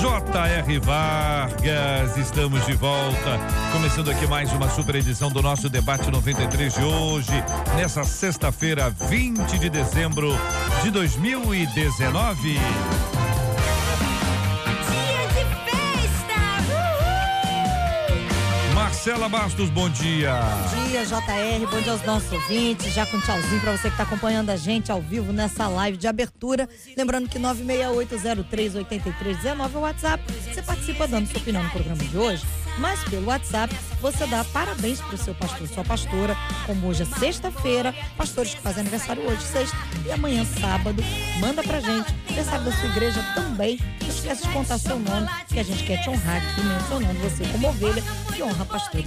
J.R. Vargas, estamos de volta, começando aqui mais uma super edição do nosso debate 93 de hoje, nessa sexta-feira, 20 de dezembro de 2019. Marcela Bastos, bom dia. Bom dia, JR. Bom dia aos nossos ouvintes. Já com tchauzinho para você que está acompanhando a gente ao vivo nessa live de abertura. Lembrando que 968038319 é o WhatsApp. Você participa dando sua opinião no programa de hoje mas pelo WhatsApp você dá parabéns para o seu pastor, sua pastora, como hoje é sexta-feira, pastores que fazem aniversário hoje, sexta, e amanhã, sábado, manda pra gente, aniversário da sua igreja também, não esquece de contar seu nome, que a gente quer te honrar aqui, mencionando você como ovelha que honra pastores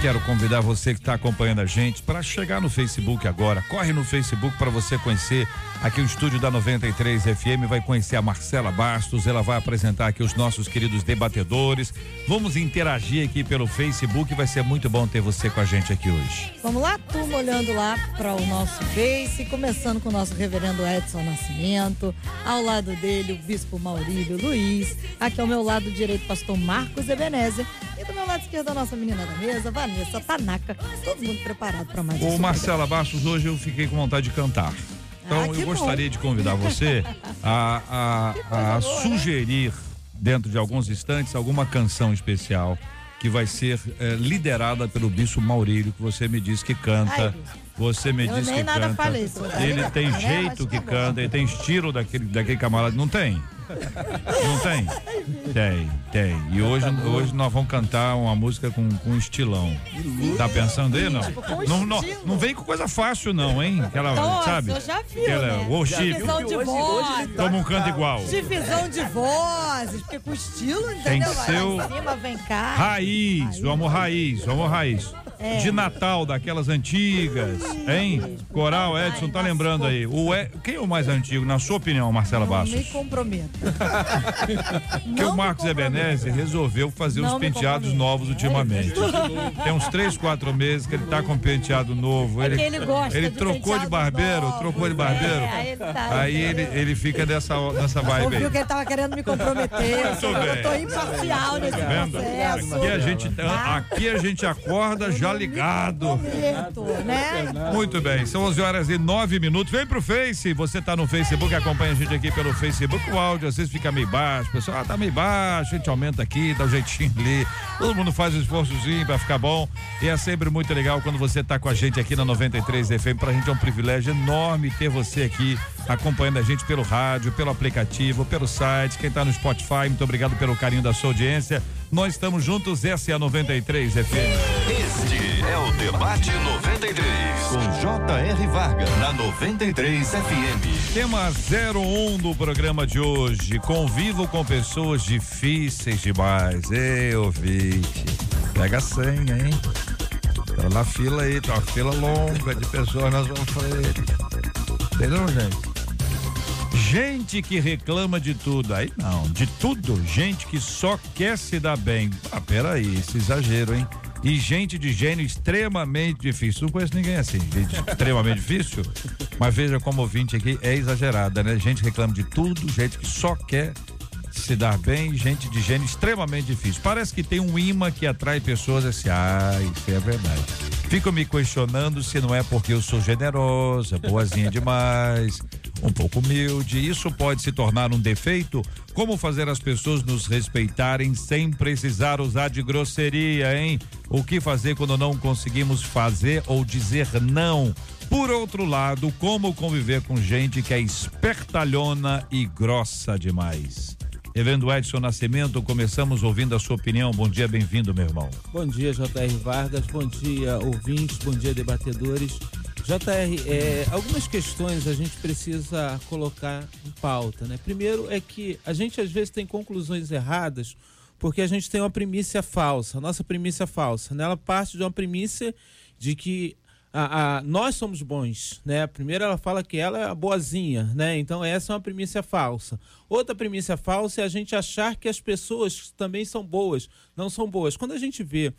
Quero convidar você que está acompanhando a gente para chegar no Facebook agora, corre no Facebook para você conhecer aqui o estúdio da 93 FM, vai conhecer a Marcela Bastos, ela vai apresentar aqui os nossos queridos debatedores, vamos interagir aqui pelo Facebook. Vai ser muito bom ter você com a gente aqui hoje. Vamos lá, turma, olhando lá para o nosso Face, começando com o nosso reverendo Edson Nascimento. Ao lado dele, o bispo Maurílio Luiz. Aqui ao meu lado direito, pastor Marcos Ebenezer. E do lado esquerdo, a nossa menina da mesa, Vanessa Tanaka. Todo mundo preparado para mais um. Ô, Marcela Bastos, hoje eu fiquei com vontade de cantar. Então ah, eu gostaria bom. de convidar você a, a, a sugerir, dentro de alguns instantes, alguma canção especial que vai ser é, liderada pelo Bispo Maurílio, que você me diz que canta. Ai, você me diz que canta. Falei, ele tem jeito que canta, ele tem estilo daquele, daquele camarada. Não tem? Não tem? Tem, tem. E hoje, hoje nós vamos cantar uma música com, com estilão. Tá pensando aí, não? Não, não, não vem com coisa fácil, não, hein? Aquela, Nossa, sabe? Eu já vi. Aquela né? worship. Divisão de voz. Toma um canto igual. Divisão de vozes, porque com estilo, entendeu? Tem o... Cima, vem cá. Raiz, vamos raiz, vamos raiz. É. De Natal, daquelas antigas, hein? Coral Edson, tá lembrando aí. O e... Quem é o mais antigo, na sua opinião, Marcela Bastos? Não me comprometo. que o Marcos Ebeneze resolveu fazer não os penteados novos ultimamente. Tem uns três, quatro meses que ele tá com penteado novo. É ele, ele gosta Ele trocou de barbeiro, novo. trocou de barbeiro. É, aí ele, tá, aí ele, ele fica nessa, nessa vibe Ouviu aí. que ele tava querendo me comprometer. Eu, eu tô imparcial nesse tá processo. Aqui a gente, tá? aqui a gente acorda já ligado. Comprometo, né? Muito bem, são 11 horas e 9 minutos. Vem pro Face, você tá no Facebook, acompanha a gente aqui pelo Facebook, o áudio às vezes fica meio baixo, o pessoal ah, tá meio baixo, a gente aumenta aqui, dá um jeitinho ali. Todo mundo faz um esforçozinho pra ficar bom. E é sempre muito legal quando você tá com a gente aqui na 93 FM. Pra gente é um privilégio enorme ter você aqui acompanhando a gente pelo rádio, pelo aplicativo, pelo site. Quem tá no Spotify, muito obrigado pelo carinho da sua audiência. Nós estamos juntos, essa é a 93 FM. Este é o Debate 93, com J.R. Vargas, na 93 FM. Tema 01 do programa de hoje. Convivo com pessoas difíceis demais. Ei, ouvinte. Pega a senha, hein? Tá na fila aí, tá uma fila longa de pessoas na sua frente. Entendeu, gente? Gente que reclama de tudo. Aí não, de tudo. Gente que só quer se dar bem. Ah, peraí, esse exagero, hein? E gente de gênio extremamente difícil. Não conheço ninguém assim, gente extremamente difícil. Mas veja como ouvinte aqui é exagerada, né? Gente reclama de tudo, gente que só quer se dar bem, gente de gênio extremamente difícil. Parece que tem um imã que atrai pessoas assim, ah, isso é verdade. Fico me questionando se não é porque eu sou generosa, boazinha demais, um pouco humilde. Isso pode se tornar um defeito? Como fazer as pessoas nos respeitarem sem precisar usar de grosseria, hein? O que fazer quando não conseguimos fazer ou dizer não? Por outro lado, como conviver com gente que é espertalhona e grossa demais? Reverendo Edson Nascimento, começamos ouvindo a sua opinião. Bom dia, bem-vindo, meu irmão. Bom dia, J.R. Vargas. Bom dia, ouvintes. Bom dia, debatedores. JR, é, algumas questões a gente precisa colocar em pauta, né? Primeiro é que a gente às vezes tem conclusões erradas Porque a gente tem uma primícia falsa, nossa primícia falsa. Né? Ela parte de uma primícia de que a, a, nós somos bons, né? Primeiro ela fala que ela é a boazinha, né? Então essa é uma premissa falsa. Outra premissa falsa é a gente achar que as pessoas também são boas, não são boas. Quando a gente vê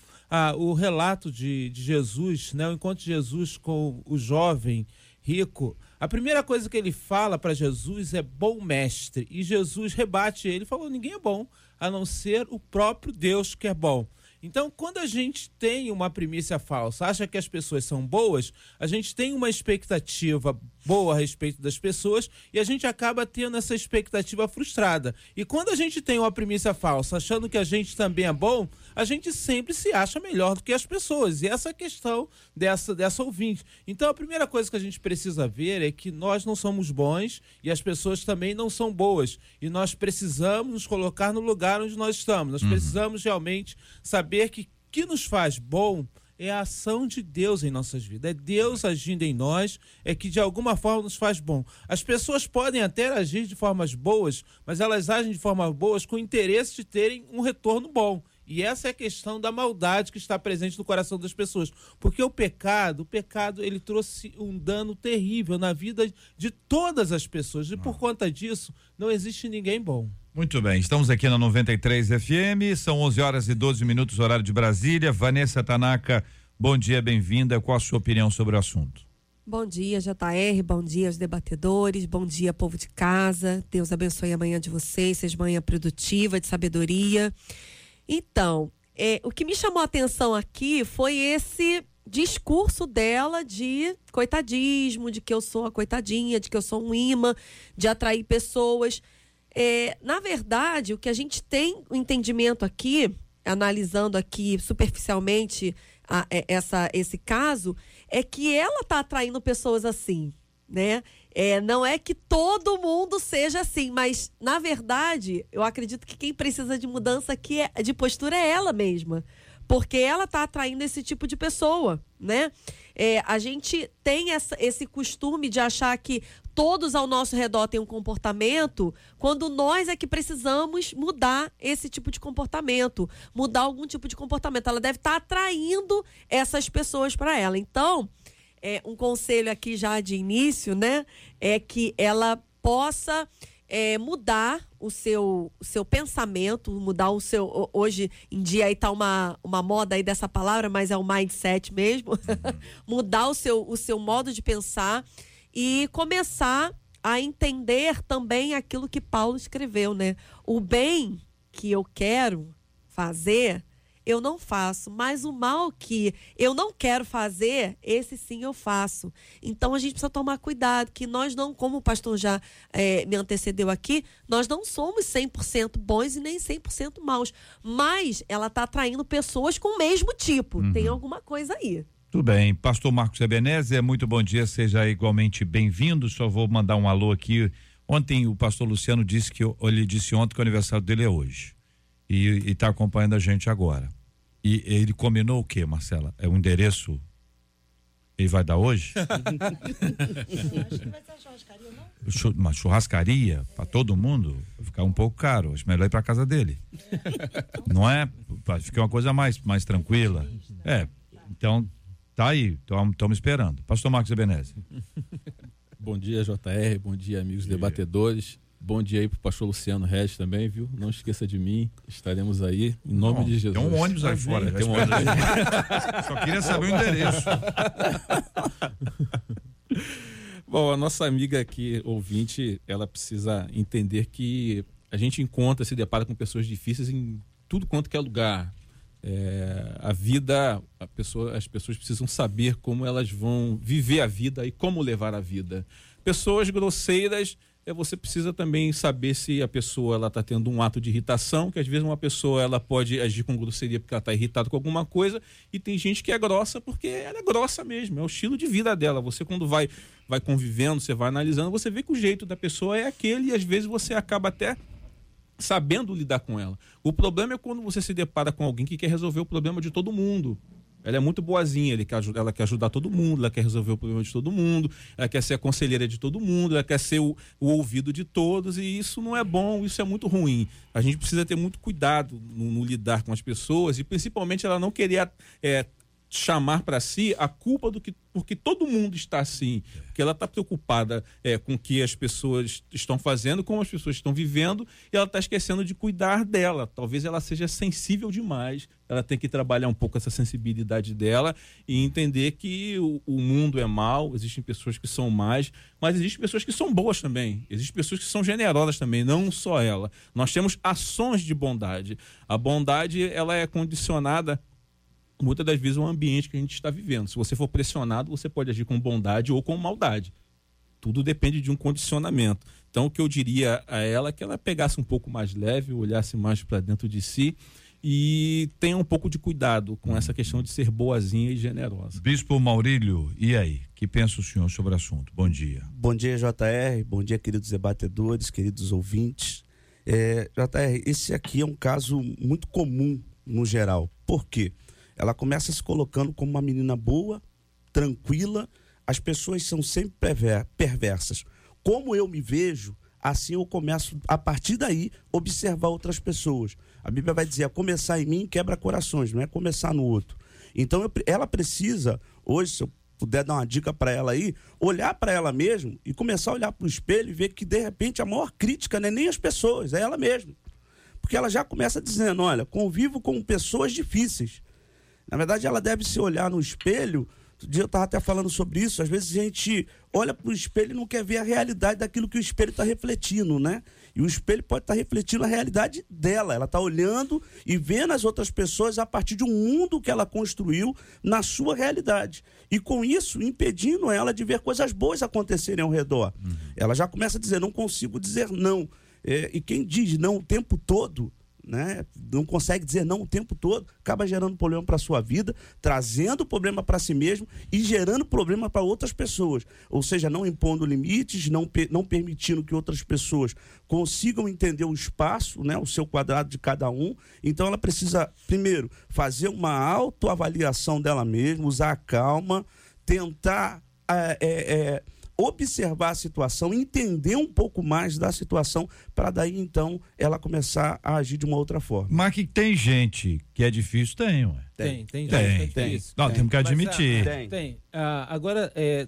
o relato de, de Jesus, né? O encontro de Jesus com o jovem rico, a primeira coisa que ele fala para Jesus é bom mestre. E Jesus rebate ele, falou: ninguém é bom, a não ser o próprio Deus que é bom. Então, quando a gente tem uma primícia falsa, acha que as pessoas são boas, a gente tem uma expectativa boa a respeito das pessoas e a gente acaba tendo essa expectativa frustrada. E quando a gente tem uma premissa falsa, achando que a gente também é bom, a gente sempre se acha melhor do que as pessoas. E essa é a questão dessa, dessa ouvinte. Então a primeira coisa que a gente precisa ver é que nós não somos bons e as pessoas também não são boas. E nós precisamos nos colocar no lugar onde nós estamos. Nós uhum. precisamos realmente saber que o que nos faz bom é a ação de Deus em nossas vidas. É Deus agindo em nós, é que de alguma forma nos faz bom. As pessoas podem até agir de formas boas, mas elas agem de formas boas com o interesse de terem um retorno bom. E essa é a questão da maldade que está presente no coração das pessoas. Porque o pecado, o pecado, ele trouxe um dano terrível na vida de todas as pessoas. E por ah. conta disso, não existe ninguém bom. Muito bem, estamos aqui na 93 FM, são 11 horas e 12 minutos, horário de Brasília. Vanessa Tanaka, bom dia, bem-vinda. Qual a sua opinião sobre o assunto? Bom dia, JR, bom dia aos debatedores, bom dia, povo de casa. Deus abençoe a manhã de vocês, seja manhã produtiva, de sabedoria. Então, é, o que me chamou a atenção aqui foi esse discurso dela de coitadismo, de que eu sou a coitadinha, de que eu sou um imã, de atrair pessoas. É, na verdade, o que a gente tem o entendimento aqui, analisando aqui superficialmente a, é, essa, esse caso, é que ela está atraindo pessoas assim, né? É, não é que todo mundo seja assim, mas na verdade, eu acredito que quem precisa de mudança aqui é, de postura é ela mesma porque ela está atraindo esse tipo de pessoa, né? É, a gente tem essa, esse costume de achar que todos ao nosso redor têm um comportamento, quando nós é que precisamos mudar esse tipo de comportamento, mudar algum tipo de comportamento. Ela deve estar tá atraindo essas pessoas para ela. Então, é, um conselho aqui já de início, né, é que ela possa é, mudar o seu, o seu pensamento, mudar o seu. Hoje em dia aí tá uma, uma moda aí dessa palavra, mas é o mindset mesmo. Mudar o seu, o seu modo de pensar e começar a entender também aquilo que Paulo escreveu, né? O bem que eu quero fazer, eu não faço, mas o mal que eu não quero fazer, esse sim eu faço. Então a gente precisa tomar cuidado, que nós não, como o pastor já é, me antecedeu aqui, nós não somos 100% bons e nem 100% maus, mas ela está atraindo pessoas com o mesmo tipo. Uhum. Tem alguma coisa aí. Tudo bem. Pastor Marcos Ebenezer, muito bom dia, seja igualmente bem-vindo. Só vou mandar um alô aqui. Ontem o pastor Luciano disse que ele disse ontem que o aniversário dele é hoje. E está acompanhando a gente agora. E ele combinou o que, Marcela? É o um endereço? Ele vai dar hoje? Uma churrascaria para todo mundo vai ficar um pouco caro. Acho melhor ir para casa dele. Não é? Vai ficar uma coisa mais, mais tranquila. É. Então, tá aí. Estamos esperando. Pastor Marcos Ebeneze. Bom dia, JR. Bom dia, amigos bom dia. debatedores. Bom dia aí pro pastor Luciano Regis também, viu? Não esqueça de mim. Estaremos aí em nome Bom, de Jesus. Tem um ônibus aí fora. Tem um ônibus aí. Só queria saber o endereço. Bom, a nossa amiga aqui, ouvinte, ela precisa entender que a gente encontra, se depara com pessoas difíceis em tudo quanto que é lugar. É, a vida, a pessoa, as pessoas precisam saber como elas vão viver a vida e como levar a vida. Pessoas grosseiras é você precisa também saber se a pessoa ela está tendo um ato de irritação, que às vezes uma pessoa ela pode agir com grosseria porque ela está irritada com alguma coisa, e tem gente que é grossa porque ela é grossa mesmo, é o estilo de vida dela. Você quando vai vai convivendo, você vai analisando, você vê que o jeito da pessoa é aquele e às vezes você acaba até sabendo lidar com ela. O problema é quando você se depara com alguém que quer resolver o problema de todo mundo. Ela é muito boazinha, ele quer, ela quer ajudar todo mundo, ela quer resolver o problema de todo mundo, ela quer ser a conselheira de todo mundo, ela quer ser o, o ouvido de todos, e isso não é bom, isso é muito ruim. A gente precisa ter muito cuidado no, no lidar com as pessoas, e principalmente ela não querer é, chamar para si a culpa do que porque todo mundo está assim, porque ela está preocupada é, com o que as pessoas estão fazendo, como as pessoas estão vivendo, e ela está esquecendo de cuidar dela. Talvez ela seja sensível demais. Ela tem que trabalhar um pouco essa sensibilidade dela e entender que o, o mundo é mal, existem pessoas que são más, mas existem pessoas que são boas também. Existem pessoas que são generosas também, não só ela. Nós temos ações de bondade. A bondade ela é condicionada muitas das vezes o ambiente que a gente está vivendo. Se você for pressionado, você pode agir com bondade ou com maldade. Tudo depende de um condicionamento. Então, o que eu diria a ela é que ela pegasse um pouco mais leve, olhasse mais para dentro de si e tenha um pouco de cuidado com essa questão de ser boazinha e generosa. Bispo Maurílio, e aí? Que pensa o senhor sobre o assunto? Bom dia. Bom dia, JR. Bom dia, queridos debatedores, queridos ouvintes. É, JR, esse aqui é um caso muito comum no geral. Por quê? Ela começa se colocando como uma menina boa, tranquila. As pessoas são sempre perversas. Como eu me vejo, assim eu começo, a partir daí, observar outras pessoas. A Bíblia vai dizer: começar em mim quebra corações, não é começar no outro. Então eu, ela precisa, hoje, se eu puder dar uma dica para ela aí, olhar para ela mesmo e começar a olhar para o espelho e ver que de repente a maior crítica não é nem as pessoas, é ela mesma. Porque ela já começa dizendo: olha, convivo com pessoas difíceis. Na verdade, ela deve se olhar no espelho. Outro dia eu estava até falando sobre isso. Às vezes a gente olha para o espelho e não quer ver a realidade daquilo que o espelho está refletindo, né? E o espelho pode estar tá refletindo a realidade dela. Ela está olhando e vendo as outras pessoas a partir de um mundo que ela construiu na sua realidade. E com isso, impedindo ela de ver coisas boas acontecerem ao redor. Uhum. Ela já começa a dizer: não consigo dizer não. É, e quem diz não o tempo todo né, não consegue dizer não o tempo todo, acaba gerando problema para sua vida, trazendo problema para si mesmo e gerando problema para outras pessoas. Ou seja, não impondo limites, não, não permitindo que outras pessoas consigam entender o espaço, né, o seu quadrado de cada um. Então ela precisa, primeiro, fazer uma autoavaliação dela mesma, usar a calma, tentar. É, é, observar a situação, entender um pouco mais da situação, para daí então ela começar a agir de uma outra forma. Mas que tem gente que é difícil, tem, ué. Tem, tem, tem. Tem, tem. Não, temos que admitir. Mas, ah, tem. tem. Ah, agora, é,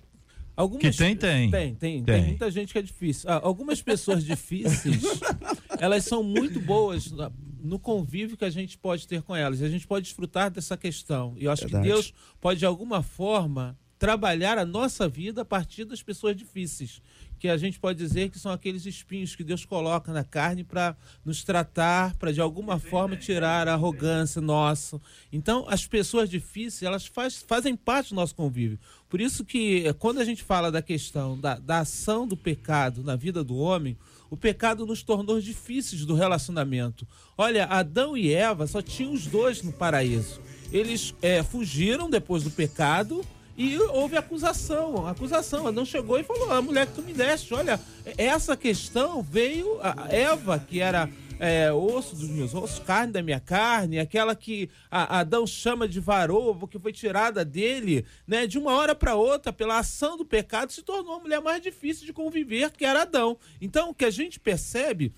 Algumas, que tem, tem, tem. Tem, tem. muita gente que é difícil. Ah, algumas pessoas difíceis, elas são muito boas no convívio que a gente pode ter com elas. E a gente pode desfrutar dessa questão. E eu acho Verdade. que Deus pode, de alguma forma, trabalhar a nossa vida a partir das pessoas difíceis, que a gente pode dizer que são aqueles espinhos que Deus coloca na carne para nos tratar, para de alguma forma tirar a arrogância nossa. Então, as pessoas difíceis, elas faz, fazem parte do nosso convívio. Por isso que eh, quando a gente fala da questão da, da ação do pecado na vida do homem, o pecado nos tornou difíceis do relacionamento. Olha, Adão e Eva só tinham os dois no paraíso. Eles é, fugiram depois do pecado, e houve acusação, acusação. Adão chegou e falou: a mulher que tu me deste, olha, essa questão veio a Eva, que era é, osso dos meus ossos, carne da minha carne, aquela que Adão chama de varoa, porque foi tirada dele, né? De uma hora para outra, pela ação do pecado, se tornou a mulher mais difícil de conviver, que era Adão. Então, o que a gente percebe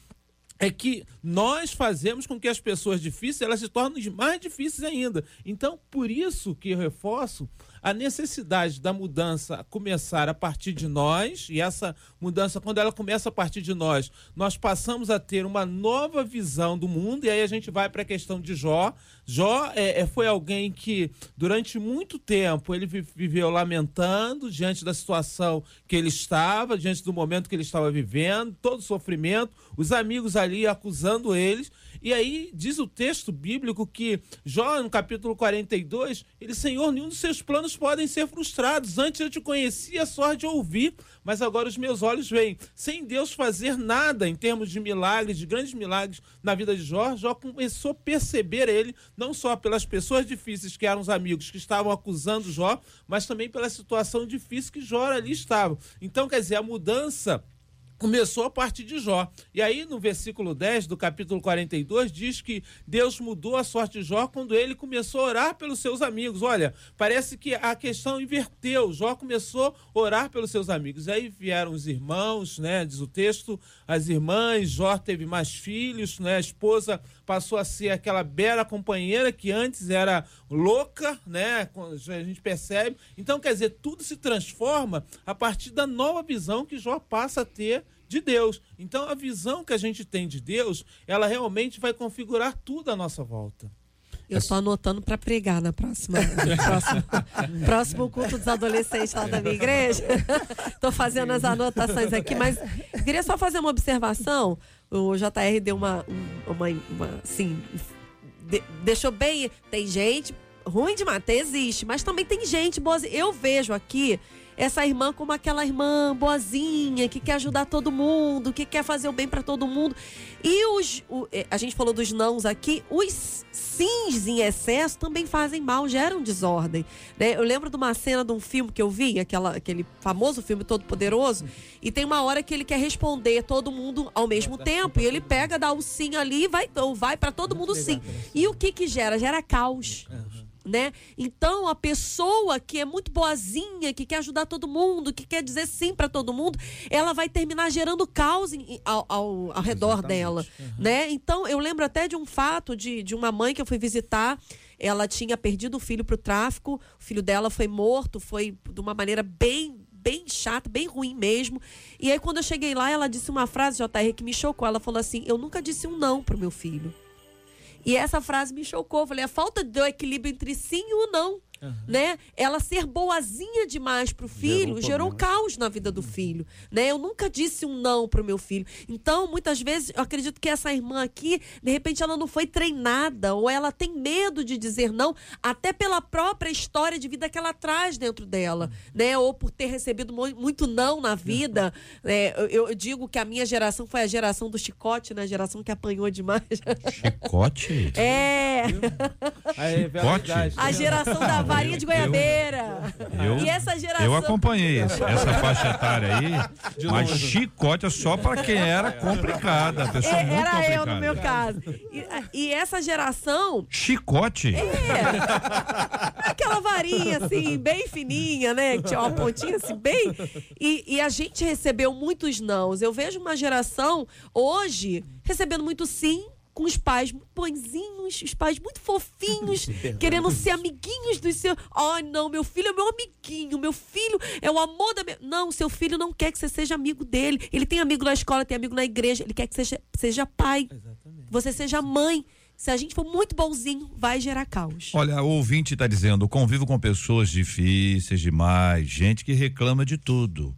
é que nós fazemos com que as pessoas difíceis elas se tornem mais difíceis ainda. Então, por isso que eu reforço a necessidade da mudança começar a partir de nós, e essa mudança, quando ela começa a partir de nós, nós passamos a ter uma nova visão do mundo, e aí a gente vai para a questão de Jó. Jó é, é, foi alguém que, durante muito tempo, ele viveu lamentando diante da situação que ele estava, diante do momento que ele estava vivendo, todo o sofrimento, os amigos ali acusando eles. E aí diz o texto bíblico que Jó, no capítulo 42, ele, Senhor, nenhum dos seus planos podem ser frustrados. Antes eu te conhecia só de ouvir, mas agora os meus olhos veem. Sem Deus fazer nada em termos de milagres, de grandes milagres na vida de Jó, Jó começou a perceber ele, não só pelas pessoas difíceis que eram os amigos que estavam acusando Jó, mas também pela situação difícil que Jó ali estava. Então, quer dizer, a mudança começou a partir de Jó. E aí, no versículo 10 do capítulo 42, diz que Deus mudou a sorte de Jó quando ele começou a orar pelos seus amigos. Olha, parece que a questão inverteu. Jó começou a orar pelos seus amigos. Aí vieram os irmãos, né? Diz o texto, as irmãs, Jó teve mais filhos, né? A esposa passou a ser aquela bela companheira que antes era louca, né? A gente percebe. Então, quer dizer, tudo se transforma a partir da nova visão que Jó passa a ter de Deus. Então, a visão que a gente tem de Deus, ela realmente vai configurar tudo à nossa volta. Eu estou anotando para pregar na próxima, próximo, próximo culto dos adolescentes lá da minha igreja. Estou fazendo as anotações aqui, mas queria só fazer uma observação. O JR deu uma, uma, uma assim, de, deixou bem. Tem gente ruim de matar, existe, mas também tem gente boa. Eu vejo aqui essa irmã como aquela irmã boazinha, que quer ajudar todo mundo, que quer fazer o bem para todo mundo. E os, o, é, a gente falou dos nãos aqui, os sims em excesso também fazem mal, geram desordem. Né? Eu lembro de uma cena de um filme que eu vi, aquela, aquele famoso filme Todo Poderoso, e tem uma hora que ele quer responder todo mundo ao mesmo tempo, e ele pega, dá o sim ali e vai, vai para todo mundo sim. E o que que gera? Gera caos né? Então a pessoa que é muito boazinha, que quer ajudar todo mundo, que quer dizer sim para todo mundo, ela vai terminar gerando caos em, ao, ao, ao, redor dela, uhum. né? Então eu lembro até de um fato de, de uma mãe que eu fui visitar, ela tinha perdido o filho para o tráfico, o filho dela foi morto, foi de uma maneira bem bem chata, bem ruim mesmo. E aí quando eu cheguei lá, ela disse uma frase JR que me chocou. Ela falou assim: "Eu nunca disse um não pro meu filho". E essa frase me chocou. Falei, a falta do equilíbrio entre sim e o não. Uhum. Né? Ela ser boazinha demais pro filho gerou, gerou caos na vida do filho, né? Eu nunca disse um não pro meu filho. Então, muitas vezes, eu acredito que essa irmã aqui, de repente ela não foi treinada ou ela tem medo de dizer não, até pela própria história de vida que ela traz dentro dela, uhum. né? Ou por ter recebido muito não na vida. Né? Eu, eu, digo que a minha geração foi a geração do chicote, né? A geração que apanhou demais. Chicote? É. Chicote? A geração da varinha de goiabeira. Eu, e essa geração. Eu acompanhei essa, essa faixa etária aí, mas chicote é só para quem era complicada. Pessoa é, muito era complicada. eu no meu caso. E, e essa geração. Chicote? É. Aquela varinha assim, bem fininha, né? Que tinha uma pontinha assim, bem. E, e a gente recebeu muitos nãos. Eu vejo uma geração hoje recebendo muito sim com os pais muito bonzinhos, os pais muito fofinhos, querendo ser amiguinhos dos seus. Ai, oh, não, meu filho é meu amiguinho, meu filho é o amor da minha. Não, seu filho não quer que você seja amigo dele. Ele tem amigo na escola, tem amigo na igreja, ele quer que você seja, seja pai. Exatamente. Você seja mãe. Se a gente for muito bonzinho, vai gerar caos. Olha, o ouvinte está dizendo: convivo com pessoas difíceis demais, gente que reclama de tudo,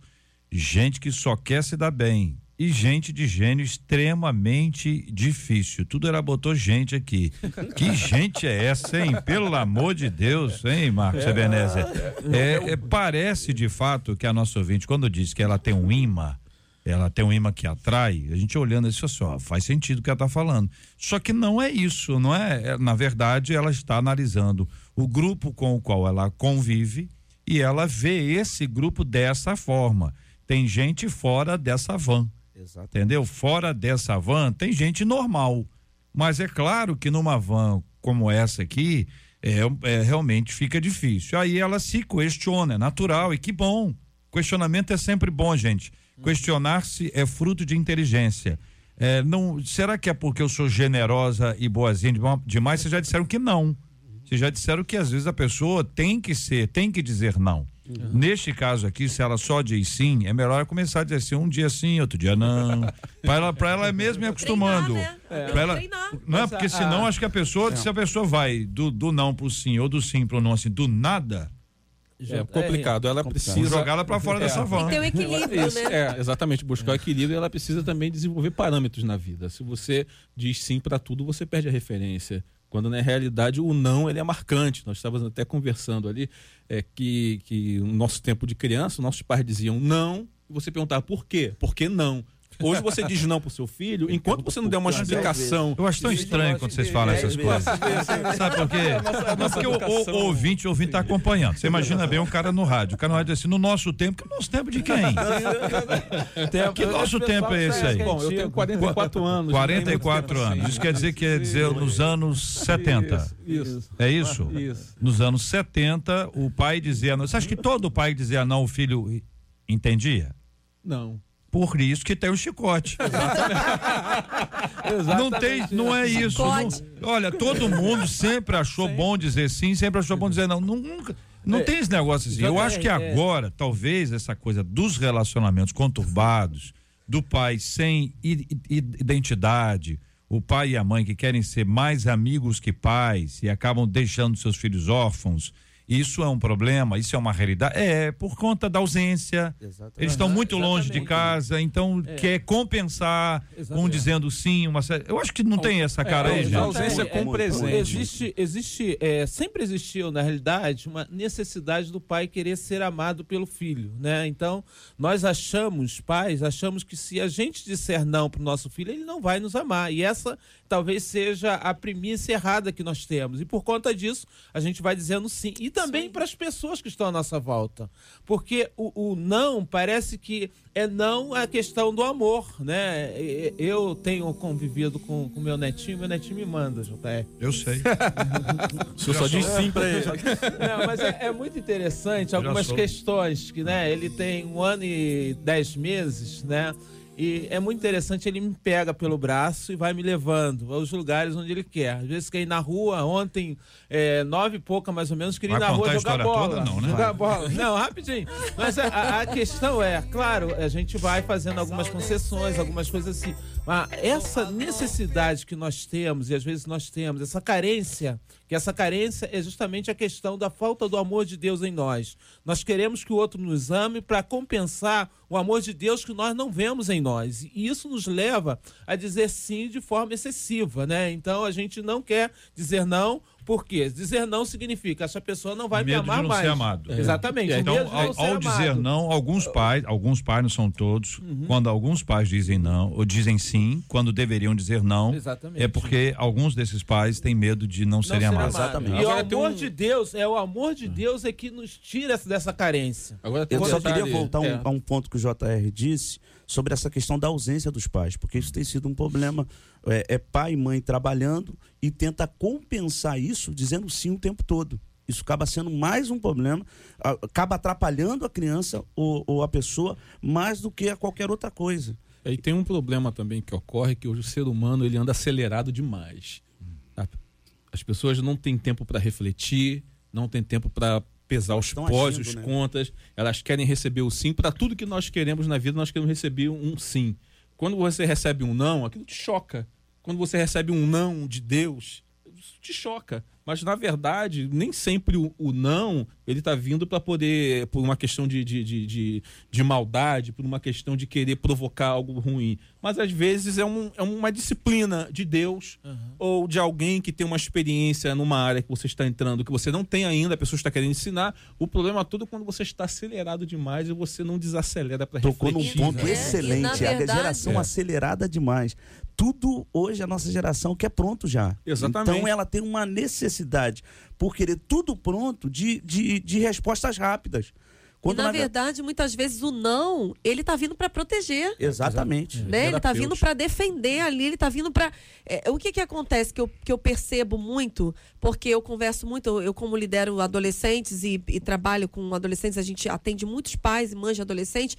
gente que só quer se dar bem e gente de gênio extremamente difícil. Tudo era botou gente aqui. Que gente é essa, hein? Pelo amor de Deus, hein, Marcos Ebenezer? É, é, parece de fato que a nossa ouvinte, quando diz que ela tem um imã, ela tem um imã que atrai, a gente olhando isso assim, ó, faz sentido o que ela está falando. Só que não é isso, não é? é? Na verdade, ela está analisando o grupo com o qual ela convive e ela vê esse grupo dessa forma. Tem gente fora dessa van. Exatamente. Entendeu? Fora dessa van tem gente normal. Mas é claro que numa van como essa aqui, é, é, realmente fica difícil. Aí ela se questiona, é natural, e que bom. Questionamento é sempre bom, gente. Questionar-se é fruto de inteligência. É, não, será que é porque eu sou generosa e boazinha demais? Vocês já disseram que não. Vocês já disseram que às vezes a pessoa tem que ser, tem que dizer não. Uhum. Neste caso aqui, se ela só diz sim, é melhor começar a dizer assim, um dia sim, outro dia não. para ela, pra ela mesmo ir acostumando. Treinar, né? é. ela, não é porque senão acho que a pessoa, se a pessoa vai do, do não pro sim ou do sim pro não assim, do nada, é, é complicado. Ela precisa jogar ela para fora é. dessa van. E ter o equilíbrio, Isso, né? É, exatamente, buscar o equilíbrio. E ela precisa também desenvolver parâmetros na vida. Se você diz sim para tudo, você perde a referência quando na realidade o não ele é marcante. Nós estávamos até conversando ali é, que, que no nosso tempo de criança, nossos pais diziam não, e você perguntava por quê? Por que não? Hoje você diz não pro seu filho, enquanto você não der uma explicação. Eu acho tão estranho quando vocês falam essas coisas. Sabe por quê? Não, porque o, o, o ouvinte, o ouvinte tá acompanhando. Você imagina bem um cara no rádio. O cara no rádio diz assim, no nosso tempo, que nosso tempo de quem? que nosso tempo é esse aí? Bom, eu tenho 44 anos. 44 não tem muito tempo anos. Isso quer dizer que quer dizer nos anos 70. Isso. É isso? Isso. Nos anos 70, o pai dizia não. Você acha que todo pai dizia não, o filho entendia? Não. Por isso que tem o chicote. Não tem, não é isso. não- olha, todo mundo sempre achou bom dizer sim, sempre achou bom dizer não. Nu- Nunca. Não tem esse negócio assim. Eu acho que agora, talvez, essa coisa dos relacionamentos conturbados, do pai sem identidade, o pai e a mãe que querem ser mais amigos que pais e acabam deixando seus filhos órfãos. Isso é um problema, isso é uma realidade. É, por conta da ausência. Exatamente. Eles estão muito longe de exatamente. casa, então quer compensar um Exatamente. dizendo sim, uma série. Eu acho que não tem essa cara aí, É, gente. a ausência É, com é, presente. Existe, existe é, sempre existiu, na realidade, uma necessidade do pai querer ser amado pelo filho, né? Então, nós achamos, pais, achamos que se a gente disser não para o nosso filho, ele não vai nos amar. E essa talvez seja a premissa errada que nós temos. E por conta disso, a gente vai dizendo sim. E também para as pessoas que estão à nossa volta. Porque o, o não parece que é não a questão do amor, né? Eu tenho convivido com o meu netinho, meu netinho me manda, JR. Eu sei. Eu só diz sim pra ele. Não, mas é, é muito interessante algumas questões que, né? Ele tem um ano e dez meses, né? E é muito interessante, ele me pega pelo braço e vai me levando aos lugares onde ele quer. Às vezes quer ir na rua, ontem, é, nove e pouca mais ou menos, queria ir Vai na rua jogar bola. toda? Não, né? Jogar bola. Não, rapidinho. Mas a, a questão é, claro, a gente vai fazendo algumas concessões, algumas coisas assim. Mas essa necessidade que nós temos, e às vezes nós temos, essa carência, que essa carência é justamente a questão da falta do amor de Deus em nós. Nós queremos que o outro nos ame para compensar o amor de Deus que nós não vemos em nós. E isso nos leva a dizer sim de forma excessiva, né? Então a gente não quer dizer não, porque dizer não significa essa pessoa não vai me Medo de amar não mais. ser amado. Exatamente. o Então, medo de não ao, ser ao dizer amado. não, alguns pais, alguns pais não são todos, quando alguns pais dizem não, ou dizem sim, quando deveriam dizer não, Exatamente. é porque alguns desses pais têm medo de não, não serem ser amados. amado. Exatamente. E o Agora tem amor um- de Deus, é o amor de Deus é que nos tira essa- dessa carência. Agora Eu só queria voltar um- é. a um ponto que o JR disse sobre essa questão da ausência dos pais, porque isso tem sido um problema. É, é pai e mãe trabalhando e tenta compensar isso dizendo sim o tempo todo. Isso acaba sendo mais um problema, acaba atrapalhando a criança ou, ou a pessoa mais do que a qualquer outra coisa. E tem um problema também que ocorre que hoje o ser humano ele anda acelerado demais. tá? As pessoas não têm tempo para refletir, não têm tempo para pesar os Estão pós, agindo, os né? contras. Elas querem receber o sim para tudo que nós queremos na vida. Nós queremos receber um sim. Quando você recebe um não, aquilo te choca. Quando você recebe um não de Deus, te choca. Mas na verdade, nem sempre o, o não ele está vindo para poder, por uma questão de, de, de, de, de maldade, por uma questão de querer provocar algo ruim. Mas às vezes é, um, é uma disciplina de Deus ou de alguém que tem uma experiência numa área que você está entrando que você não tem ainda, a pessoa está querendo ensinar. O problema todo é quando você está acelerado demais e você não desacelera para Tocou num refletir. ponto né? excelente. E, a verdade- geração É. acelerada demais. Tudo hoje a nossa geração quer pronto já. Exatamente. Então ela tem uma necessidade, por querer tudo pronto, de, de, de respostas rápidas. E na ve- verdade, muitas vezes o não, ele tá vindo para proteger. Exatamente. né? Ele tá vindo para defender ali, ele tá vindo para o que que acontece que eu, que eu percebo muito, porque eu converso muito, eu, eu como lidero adolescentes e, e trabalho com adolescentes, a gente atende muitos pais e mães de adolescentes,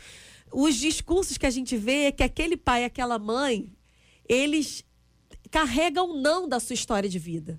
os discursos que a gente vê é que aquele pai e aquela mãe, eles carregam o não da sua história de vida.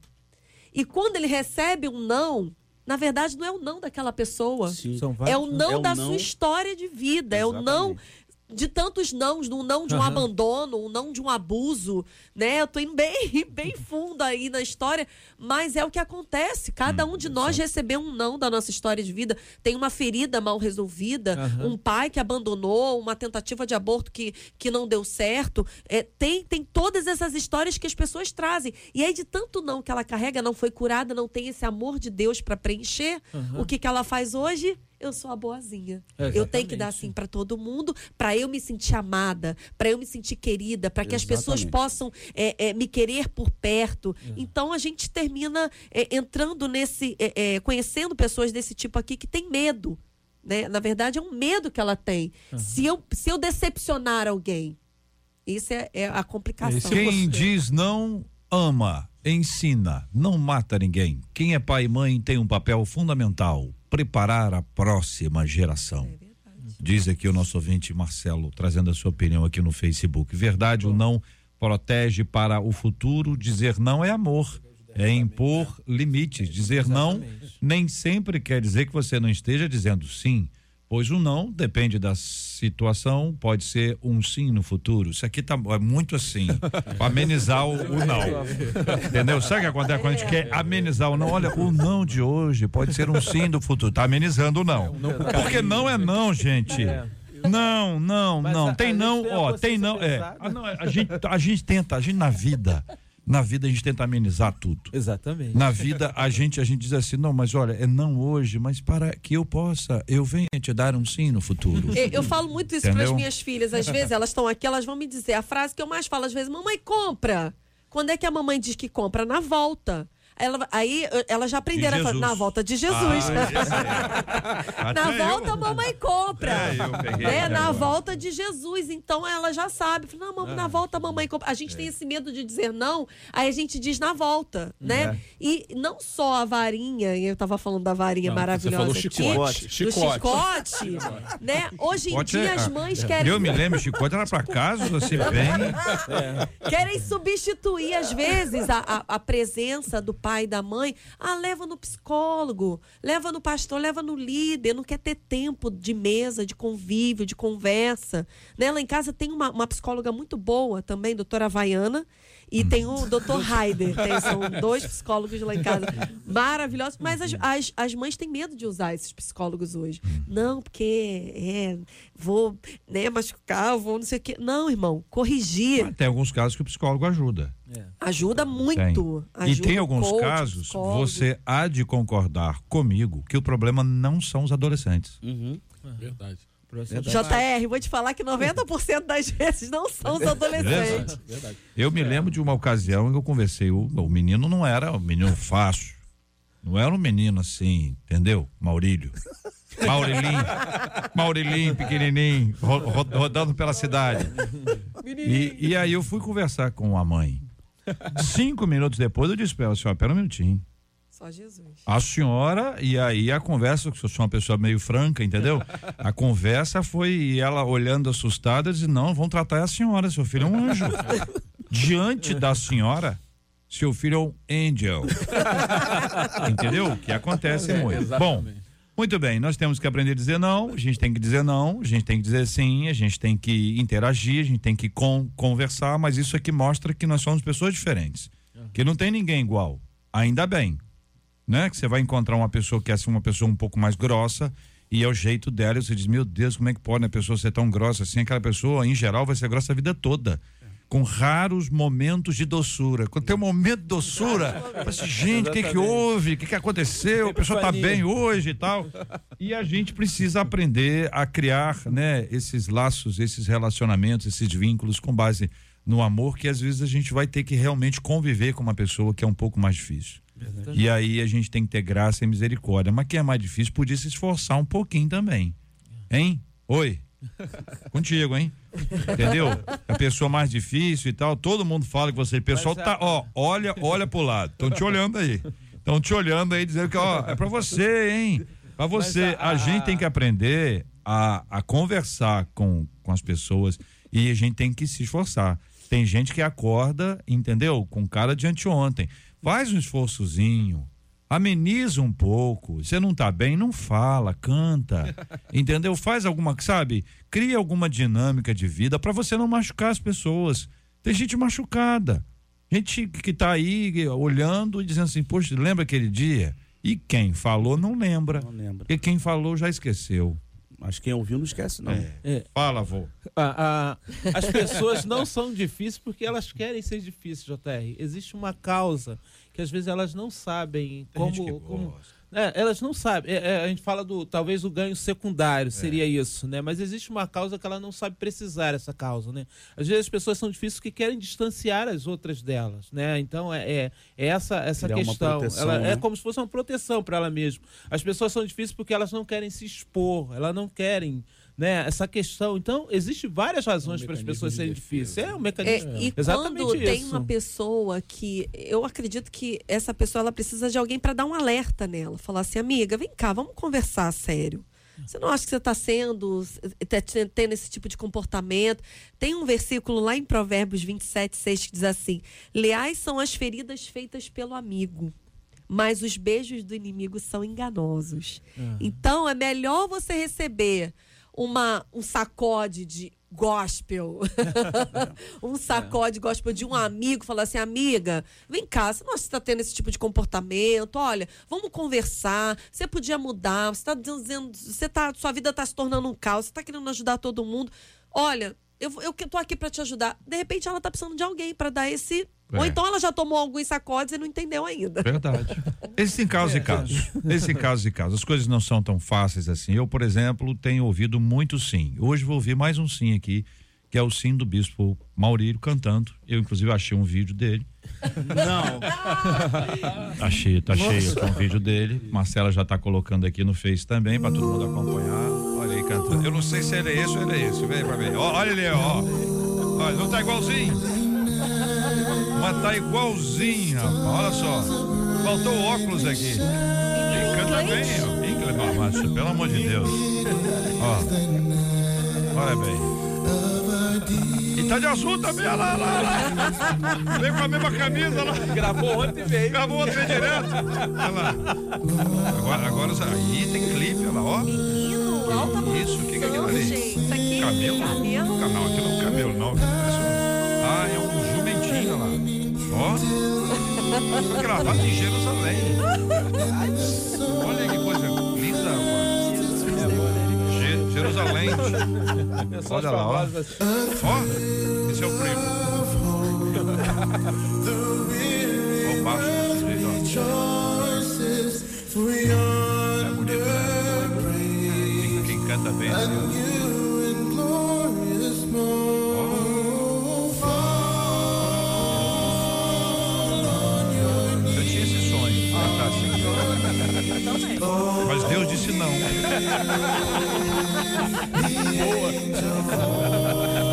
E quando ele recebe um não, na verdade não é o não daquela pessoa. Sim. São É vários, o né? não É o da não- sua história de vida, é o não Exatamente. De tantos nãos, um não de um Aham. abandono, um não de um abuso, né? Eu tô indo bem, bem fundo aí na história, mas é o que acontece. Cada um de nós recebeu um não da nossa história de vida. Tem uma ferida mal resolvida, Aham. um pai que abandonou, uma tentativa de aborto que, que não deu certo. É, tem, tem todas essas histórias que as pessoas trazem. E aí, de tanto não que ela carrega, não foi curada, não tem esse amor de Deus para preencher, o que, que ela faz hoje? Eu sou a boazinha. É, eu tenho que dar exatamente. assim para todo mundo, para eu me sentir amada, para eu me sentir querida, para que as pessoas Exatamente. possam é, é, me querer por perto. Então a gente termina é, entrando nesse, é, é, conhecendo pessoas desse tipo aqui que tem medo. Né? Na verdade, é um medo que ela tem. Se, eu, se eu decepcionar alguém, isso é, é a complicação. Quem diz não, ama, ensina, não mata ninguém. Quem é pai e mãe tem um papel fundamental: preparar a próxima geração. Diz aqui o nosso ouvinte Marcelo, trazendo a sua opinião aqui no Facebook. Verdade, o não protege para o futuro. Dizer não é amor, é impor limites. Dizer não nem sempre quer dizer que você não esteja dizendo sim. Pois o não depende da situação, pode ser um sim no futuro. Isso aqui tá é muito assim, para amenizar o, o não. Entendeu? Sabe o que acontece quando a gente quer amenizar o não? Olha, o não de hoje pode ser um sim do futuro. Tá amenizando o não. Porque não é não, gente. Não, não, não. Tem não, tem a ó, tem não. É. Ah, não, a gente, a gente tenta, a gente na vida, na vida a gente tenta amenizar tudo. Exatamente. Na vida a gente a gente diz assim, não, mas olha, é não hoje, mas para que eu possa, eu venha te dar um sim no futuro. Eu, eu falo muito isso para as minhas filhas. Às vezes elas estão aqui, elas vão me dizer a frase que eu mais falo às vezes: Mamãe, compra. Quando é que a mamãe diz que compra? Na volta. Ela, aí elas já aprenderam De a falar, na volta de Jesus. Ah, na volta eu. a mamãe compra. É, né? Na agora. volta de Jesus. Então ela já sabe. Fala, Não, mamãe, Ah. na volta a mamãe compra. A gente É. tem esse medo de dizer não, aí a gente diz na volta, né? É. E não só a varinha, e eu tava falando da varinha Não, maravilhosa você falou aqui, chicote. do Chicote. chicote, né? Hoje em dia é- as mães ah, querem Eu me lembro, chicote era pra casos assim, bem. querem substituir, às vezes, a, a, a presença do pai da mãe. Ah, leva no psicólogo, leva no pastor, leva no líder. Não quer ter tempo de mesa, de convívio, de conversa. Né? Lá em casa tem uma, uma psicóloga muito boa também, doutora Havaiana. E tem o doutor Raider. Tem, são dois psicólogos lá em casa. Maravilhosos. Mas as, as, as mães têm medo de usar esses psicólogos hoje. Não, porque é, vou né, machucar, vou não sei o quê. Não, irmão, corrigir. Tem alguns casos que o psicólogo ajuda. Ajuda Tem. muito. E Ajuda tem o alguns coach, casos, psicólogo. você há de concordar comigo que o problema não são os adolescentes. Uhum. Verdade. JR, vou te falar que 90% das vezes não são os adolescentes. Verdade. Eu me lembro de uma ocasião em que eu conversei, o, o menino não era um menino fácil. Não era um menino assim, entendeu? Maurílio. Maurilinho. Maurilinho, pequenininho, ro- ro- rodando pela cidade. E, e aí eu fui conversar com a mãe. Cinco minutos depois eu disse pra ela, senhora, pera um minutinho. Só Jesus. A senhora, e aí a conversa, que eu sou uma pessoa meio franca, entendeu? A conversa foi e ela olhando assustada, disse: Não, vão tratar a senhora, seu filho é um anjo. Diante da senhora, seu filho é um angel. entendeu? O que acontece muito. Bom, muito bem, nós temos que aprender a dizer não, a gente tem que dizer não, a gente tem que dizer sim, a gente tem que interagir, a gente tem que con- conversar, mas isso aqui mostra que nós somos pessoas diferentes. Que não tem ninguém igual. Ainda bem né? Que você vai encontrar uma pessoa que é assim, uma pessoa um pouco mais grossa e é o jeito dela, e você diz, meu Deus, como é que pode a pessoa ser tão grossa assim? Aquela pessoa, em geral, vai ser grossa a vida toda. Com raros momentos de doçura. Quando tem um momento de doçura, assim, gente, o que, que houve? O que, que aconteceu? A pessoa tá bem hoje e tal. E a gente precisa aprender a criar, né, esses laços, esses relacionamentos, esses vínculos com base no amor, que às vezes a gente vai ter que realmente conviver com uma pessoa que é um pouco mais difícil. E aí a gente tem que ter graça e misericórdia. Mas quem é mais difícil podia se esforçar um pouquinho também. Hein? Oi. Contigo, hein? Entendeu? A pessoa mais difícil e tal, todo mundo fala que você. O pessoal Mas tá, a- ó, olha, olha pro lado. Estão te olhando aí. Estão te olhando aí, dizendo que, ó, é pra você, hein? Pra você. a- A gente tem que aprender a, a conversar com, com as pessoas e a gente tem que se esforçar. Tem gente que acorda, entendeu? Com cara de anteontem. Faz um esforçozinho. Ameniza um pouco. Você não tá bem, não fala, canta. Entendeu? Faz alguma, sabe? Cria alguma dinâmica de vida para você não machucar as pessoas. Tem gente machucada. Gente que tá aí olhando e dizendo assim: "Poxa, lembra aquele dia?" E quem falou não lembra. Não lembro. Porque quem falou já esqueceu. Mas quem ouviu não esquece, não. É. Fala, avô. A- a- as pessoas não são difíceis porque elas querem ser difíceis, JR. Existe uma causa que às vezes elas não sabem como, como. É, elas não sabem. É, é, a gente fala do talvez o ganho secundário seria isso, né? Mas existe uma causa que ela não sabe precisar essa causa, né? Às vezes as pessoas são difíceis que querem distanciar as outras delas, né? Então é, é, é essa essa Criar questão. proteção, ela né? é como se fosse uma proteção para ela mesma. As pessoas são difíceis porque elas não querem se expor, elas não querem né, essa questão. Então, existem várias razões para as pessoas serem difíceis. É um É, mecanismo. e Exatamente quando tem isso. uma pessoa que eu acredito que essa pessoa ela precisa de alguém para dar um alerta nela, falar assim, amiga, vem cá, vamos conversar sério. Você não acha que você está sendo, tá te- tendo esse tipo de comportamento? Tem um versículo lá em Provérbios 27, 6 que diz assim: Leais são as feridas feitas pelo amigo, mas os beijos do inimigo são enganosos. Então é melhor você receber uma, um sacode de gospel, um sacode gospel de um amigo, falar assim, amiga, vem cá, você não está tendo esse tipo de comportamento? Olha, vamos conversar, você podia mudar, você está dizendo, você tá, sua vida está se tornando um caos, você está querendo ajudar todo mundo. Olha, eu, eu tô aqui para te ajudar. De repente ela tá precisando de alguém para dar esse. Ou É. então ela já tomou alguns sacodes e não entendeu ainda. Verdade. Existem casos e casos. Existem casos e casos. As coisas não são tão fáceis assim. Eu, por exemplo, tenho ouvido muito sim. Hoje vou ouvir mais um sim aqui, que é o sim do bispo Maurílio cantando. Eu, inclusive, achei um vídeo dele. Não. Achei, tá cheio aqui um vídeo dele. Marcela já tá colocando aqui no Face também, para todo mundo acompanhar. Olha aí cantando. Eu não sei se ele é esse ou ele é esse. Vem pra ver. Ó, olha ele, ó. Olha, não tá igualzinho. Mas tá igualzinho, rapaz. Olha só. Faltou o óculos aqui. E canta bem, ó. Inglês, mas, mas, pelo amor de Deus. Ó. Olha bem. E tá de azul também, olha lá, olha lá. Veio com a mesma camisa lá. Gravou ontem e veio. Gravou outro veio direto. Olha lá. Agora, agora, aí tem clipe, olha lá, ó. Menino, alta Isso, o que que é aquilo ali? aqui Camelo? Camelo? Não, não, aquilo não é um camelo, não. Ó. Gravado em Jerusalém. Olha que coisa linda, mano. Je- Jerusalém. Olha lá, ó. Ó, esse é o primo. Ó, baixo. É bonito, né? Quem, quem canta bem assim.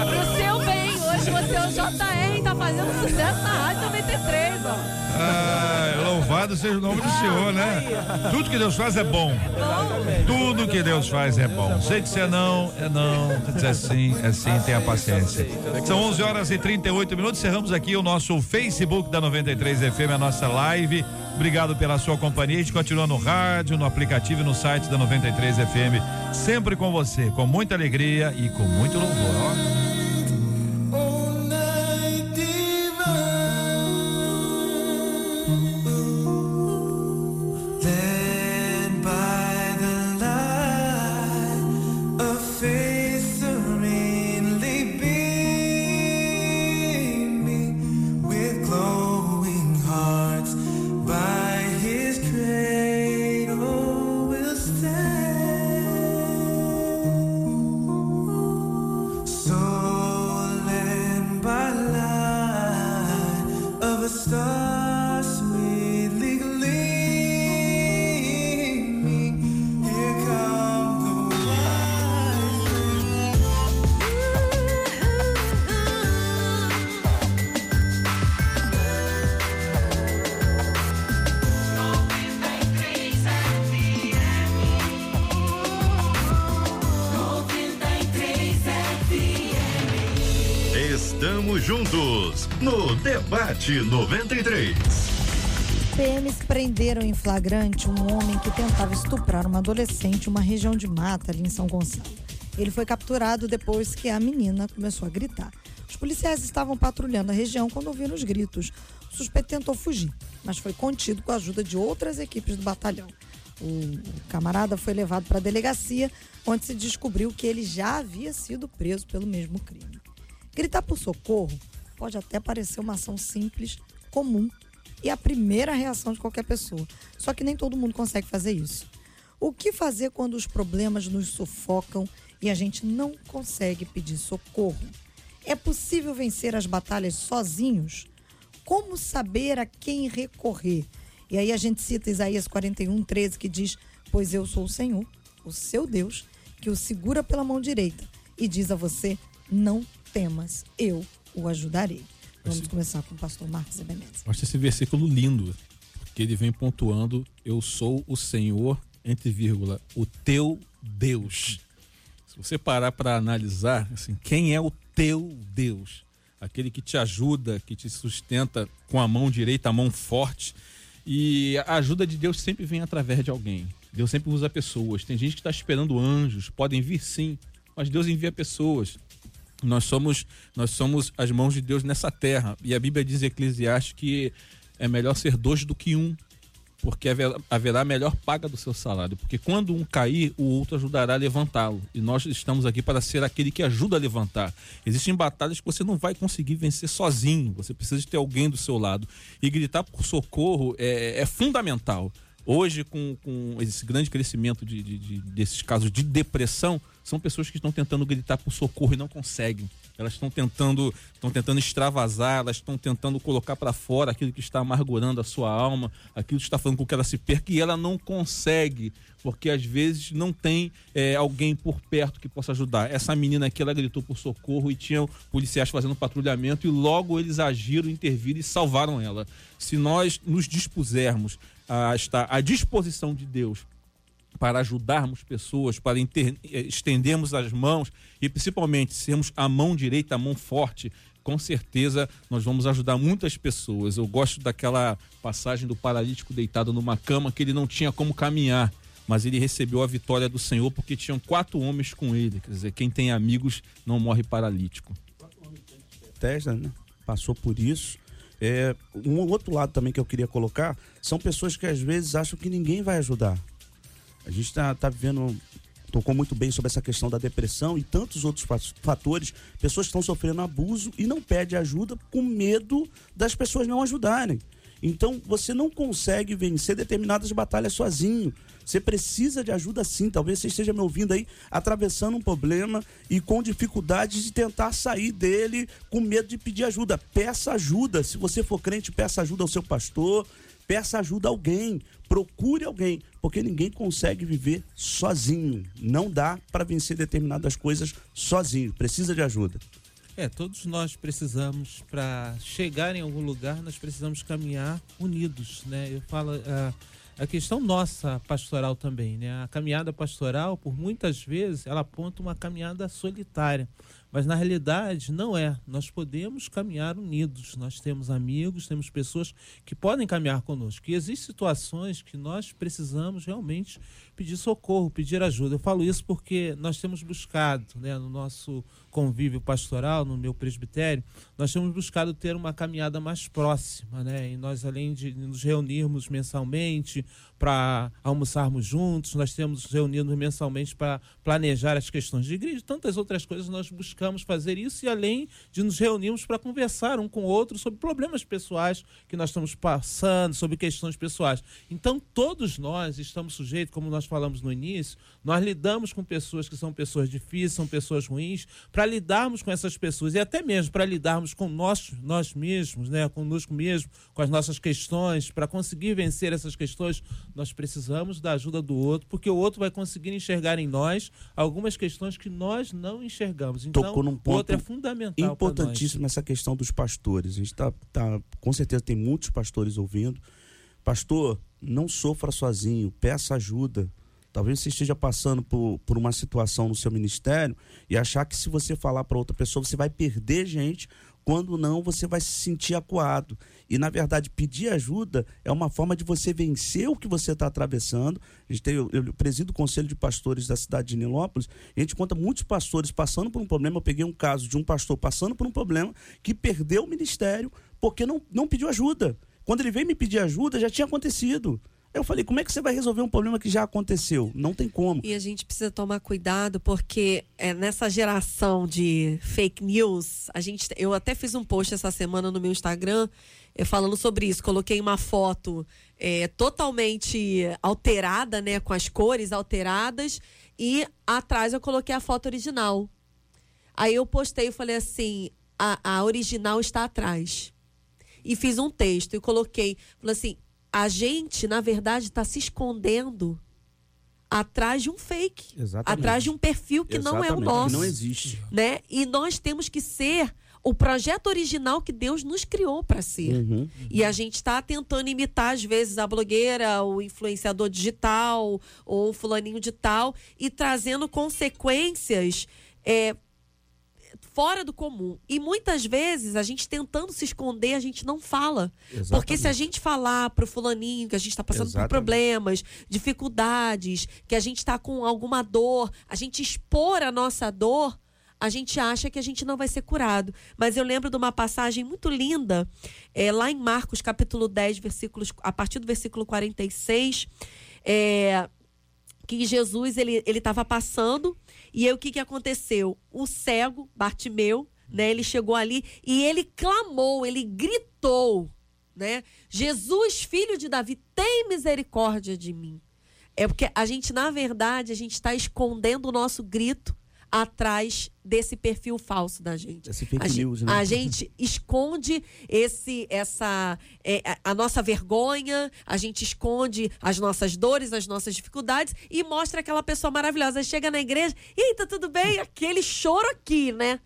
Pro seu bem, hoje você é o JR e tá fazendo sucesso na Rádio 93, ó. Ah, louvado seja o nome do Senhor, né? Tudo que Deus faz é bom. Tudo que Deus faz é bom. Sei que se é não, é não. Se dizer sim, é sim, tenha paciência. São 11 horas e 38 minutos. Encerramos aqui o nosso Facebook da 93 FM, a nossa live. Obrigado pela sua companhia. A gente continua no rádio, no aplicativo e no site da 93 FM. Sempre com você, com muita alegria e com muito louvor. Ó. Debate 93. PMs prenderam em flagrante um homem que tentava estuprar uma adolescente em uma região de mata ali em São Gonçalo. Ele foi capturado depois que a menina começou a gritar. Os policiais estavam patrulhando a região quando ouviram os gritos. O suspeito tentou fugir, mas foi contido com a ajuda de outras equipes do batalhão. O camarada foi levado para a delegacia, onde se descobriu que ele já havia sido preso pelo mesmo crime. Gritar por socorro pode até parecer uma ação simples, comum, e a primeira reação de qualquer pessoa. Só que nem todo mundo consegue fazer isso. O que fazer quando os problemas nos sufocam e a gente não consegue pedir socorro? É possível vencer as batalhas sozinhos? Como saber a quem recorrer? E aí a gente cita Isaías 41, 13, que diz: Pois eu sou o Senhor, o seu Deus, que o segura pela mão direita e diz a você: Não temas, eu o ajudarei. Vamos começar com o pastor Marcos Ebenezer. Acho esse versículo lindo, porque ele vem pontuando: Eu sou o Senhor, entre vírgula, o teu Deus. Se você parar para analisar, assim, quem é o teu Deus? Aquele que te ajuda, que te sustenta com a mão direita, a mão forte. E a ajuda de Deus sempre vem através de alguém. Deus sempre usa pessoas. Tem gente que está esperando anjos, podem vir sim, mas Deus envia pessoas. Nós somos, nós somos as mãos de Deus nessa terra. E a Bíblia diz em Eclesiastes que é melhor ser dois do que um, porque haverá- melhor paga do seu salário. Porque quando um cair, o outro ajudará a levantá-lo. E nós estamos aqui para ser aquele que ajuda a levantar. Existem batalhas que você não vai conseguir vencer sozinho. Você precisa ter alguém do seu lado. E gritar por socorro é, é fundamental. Hoje, com, com esse grande crescimento de, de- de- desses casos de depressão, são pessoas que estão tentando gritar por socorro e não conseguem. Elas estão tentando, estão tentando extravasar, elas estão tentando colocar para fora aquilo que está amargurando a sua alma, aquilo que está fazendo com que ela se perca e ela não consegue, porque às vezes não tem é, alguém por perto que possa ajudar. Essa menina aqui, ela gritou por socorro e tinham policiais fazendo patrulhamento e logo eles agiram, interviram e salvaram ela. Se nós nos dispusermos a estar à disposição de Deus para ajudarmos pessoas, para inter- eh, estendermos as mãos e principalmente sermos a mão direita, a mão forte, com certeza nós vamos ajudar muitas pessoas. Eu gosto daquela passagem do paralítico deitado numa cama que ele não tinha como caminhar, mas ele recebeu a vitória do Senhor porque tinham quatro homens com ele. Quer dizer, quem tem amigos não morre paralítico. Tesla, né? Passou por isso. É, um outro lado também que eu queria colocar são pessoas que às vezes acham que ninguém vai ajudar. A gente está tá vivendo, tocou muito bem sobre essa questão da depressão e tantos outros fa- fatores. Pessoas estão sofrendo abuso e não pedem ajuda com medo das pessoas não ajudarem. Então você não consegue vencer determinadas batalhas sozinho. Você precisa de ajuda sim. Talvez você esteja me ouvindo aí atravessando um problema e com dificuldades de tentar sair dele com medo de pedir ajuda. Peça ajuda. Se você for crente, peça ajuda ao seu pastor, peça ajuda a alguém. Procure alguém, porque ninguém consegue viver sozinho. Não dá para vencer determinadas coisas sozinho. Precisa de ajuda. É, todos nós precisamos, para chegar em algum lugar, nós precisamos caminhar unidos, né? Eu falo, a, a questão nossa pastoral também, né? A caminhada pastoral, por muitas vezes, ela aponta uma caminhada solitária. Mas na realidade não é. Nós podemos caminhar unidos. Nós temos amigos, temos pessoas que podem caminhar conosco. E existem situações que nós precisamos realmente pedir socorro, pedir ajuda. Eu falo isso porque nós temos buscado, né, no nosso convívio pastoral, no meu presbitério, nós temos buscado ter uma caminhada mais próxima, né? E nós, além de nos reunirmos mensalmente para almoçarmos juntos, nós temos reunido mensalmente para planejar as questões de igreja, tantas outras coisas nós buscamos fazer isso e além de nos reunirmos para conversar um com o outro sobre problemas pessoais que nós estamos passando, sobre questões pessoais. Então, todos nós estamos sujeitos, como nós falamos no início, nós lidamos com pessoas que são pessoas difíceis, são pessoas ruins, para lidarmos com essas pessoas e até mesmo para lidarmos com nós, nós mesmos, né, conosco mesmo, com as nossas questões, para conseguir vencer essas questões, nós precisamos da ajuda do outro, porque o outro vai conseguir enxergar em nós algumas questões que nós não enxergamos. Então, Tocou num o outro é ponto fundamental importantíssimo nessa questão dos pastores. A gente tá, tá, com certeza tem muitos pastores ouvindo. Pastor, não sofra sozinho, peça ajuda. Talvez você esteja passando por, por uma situação no seu ministério e achar que se você falar para outra pessoa, você vai perder gente, quando não, você vai se sentir acuado. E, na verdade, pedir ajuda é uma forma de você vencer o que você está atravessando. A gente tem, eu, eu presido o Conselho de Pastores da cidade de Nilópolis, a gente conta muitos pastores passando por um problema. Eu peguei um caso de um pastor passando por um problema que perdeu o ministério porque não, não pediu ajuda. Quando ele veio me pedir ajuda, já tinha acontecido. Eu falei, como é que você vai resolver um problema que já aconteceu? Não tem como. E a gente precisa tomar cuidado porque é, nessa geração de fake news, a gente, eu até fiz um post essa semana no meu Instagram é, falando sobre isso. Coloquei uma foto é, totalmente alterada, né? Com as cores alteradas. E atrás eu coloquei a foto original. Aí eu postei e falei assim: a, a original está atrás. E fiz um texto e coloquei, falei assim: a gente, na verdade, está se escondendo atrás de um fake. Exatamente. Atrás de um perfil que não é o Exatamente, nosso não existe. né? E nós temos que ser o projeto original que Deus nos criou para ser. Uhum. E a gente está tentando imitar, às vezes, a blogueira, o influenciador digital, ou o fulaninho de tal, e trazendo consequências é, fora do comum. E muitas vezes, a gente tentando se esconder, a gente não fala. Porque se a gente falar pro fulaninho que a gente está passando Exatamente. por problemas, dificuldades, que a gente está com alguma dor, a gente expor a nossa dor, a gente acha que a gente não vai ser curado. Mas eu lembro de uma passagem muito linda, é, lá em Marcos, capítulo 10, versículos, a partir do versículo 46, é, que Jesus ele ele estava passando e aí o que que aconteceu? O cego Bartimeu, né? Ele chegou ali e ele clamou, ele gritou, né? Jesus, filho de Davi, tem misericórdia de mim. É porque a gente na verdade a gente está escondendo o nosso grito atrás desse perfil falso da gente. Esse fake a, news, né? a gente esconde esse essa é, a- nossa vergonha, a gente esconde as nossas dores, as nossas dificuldades e mostra aquela pessoa maravilhosa. Chega na igreja, e tá tudo bem? Aquele choro aqui, né?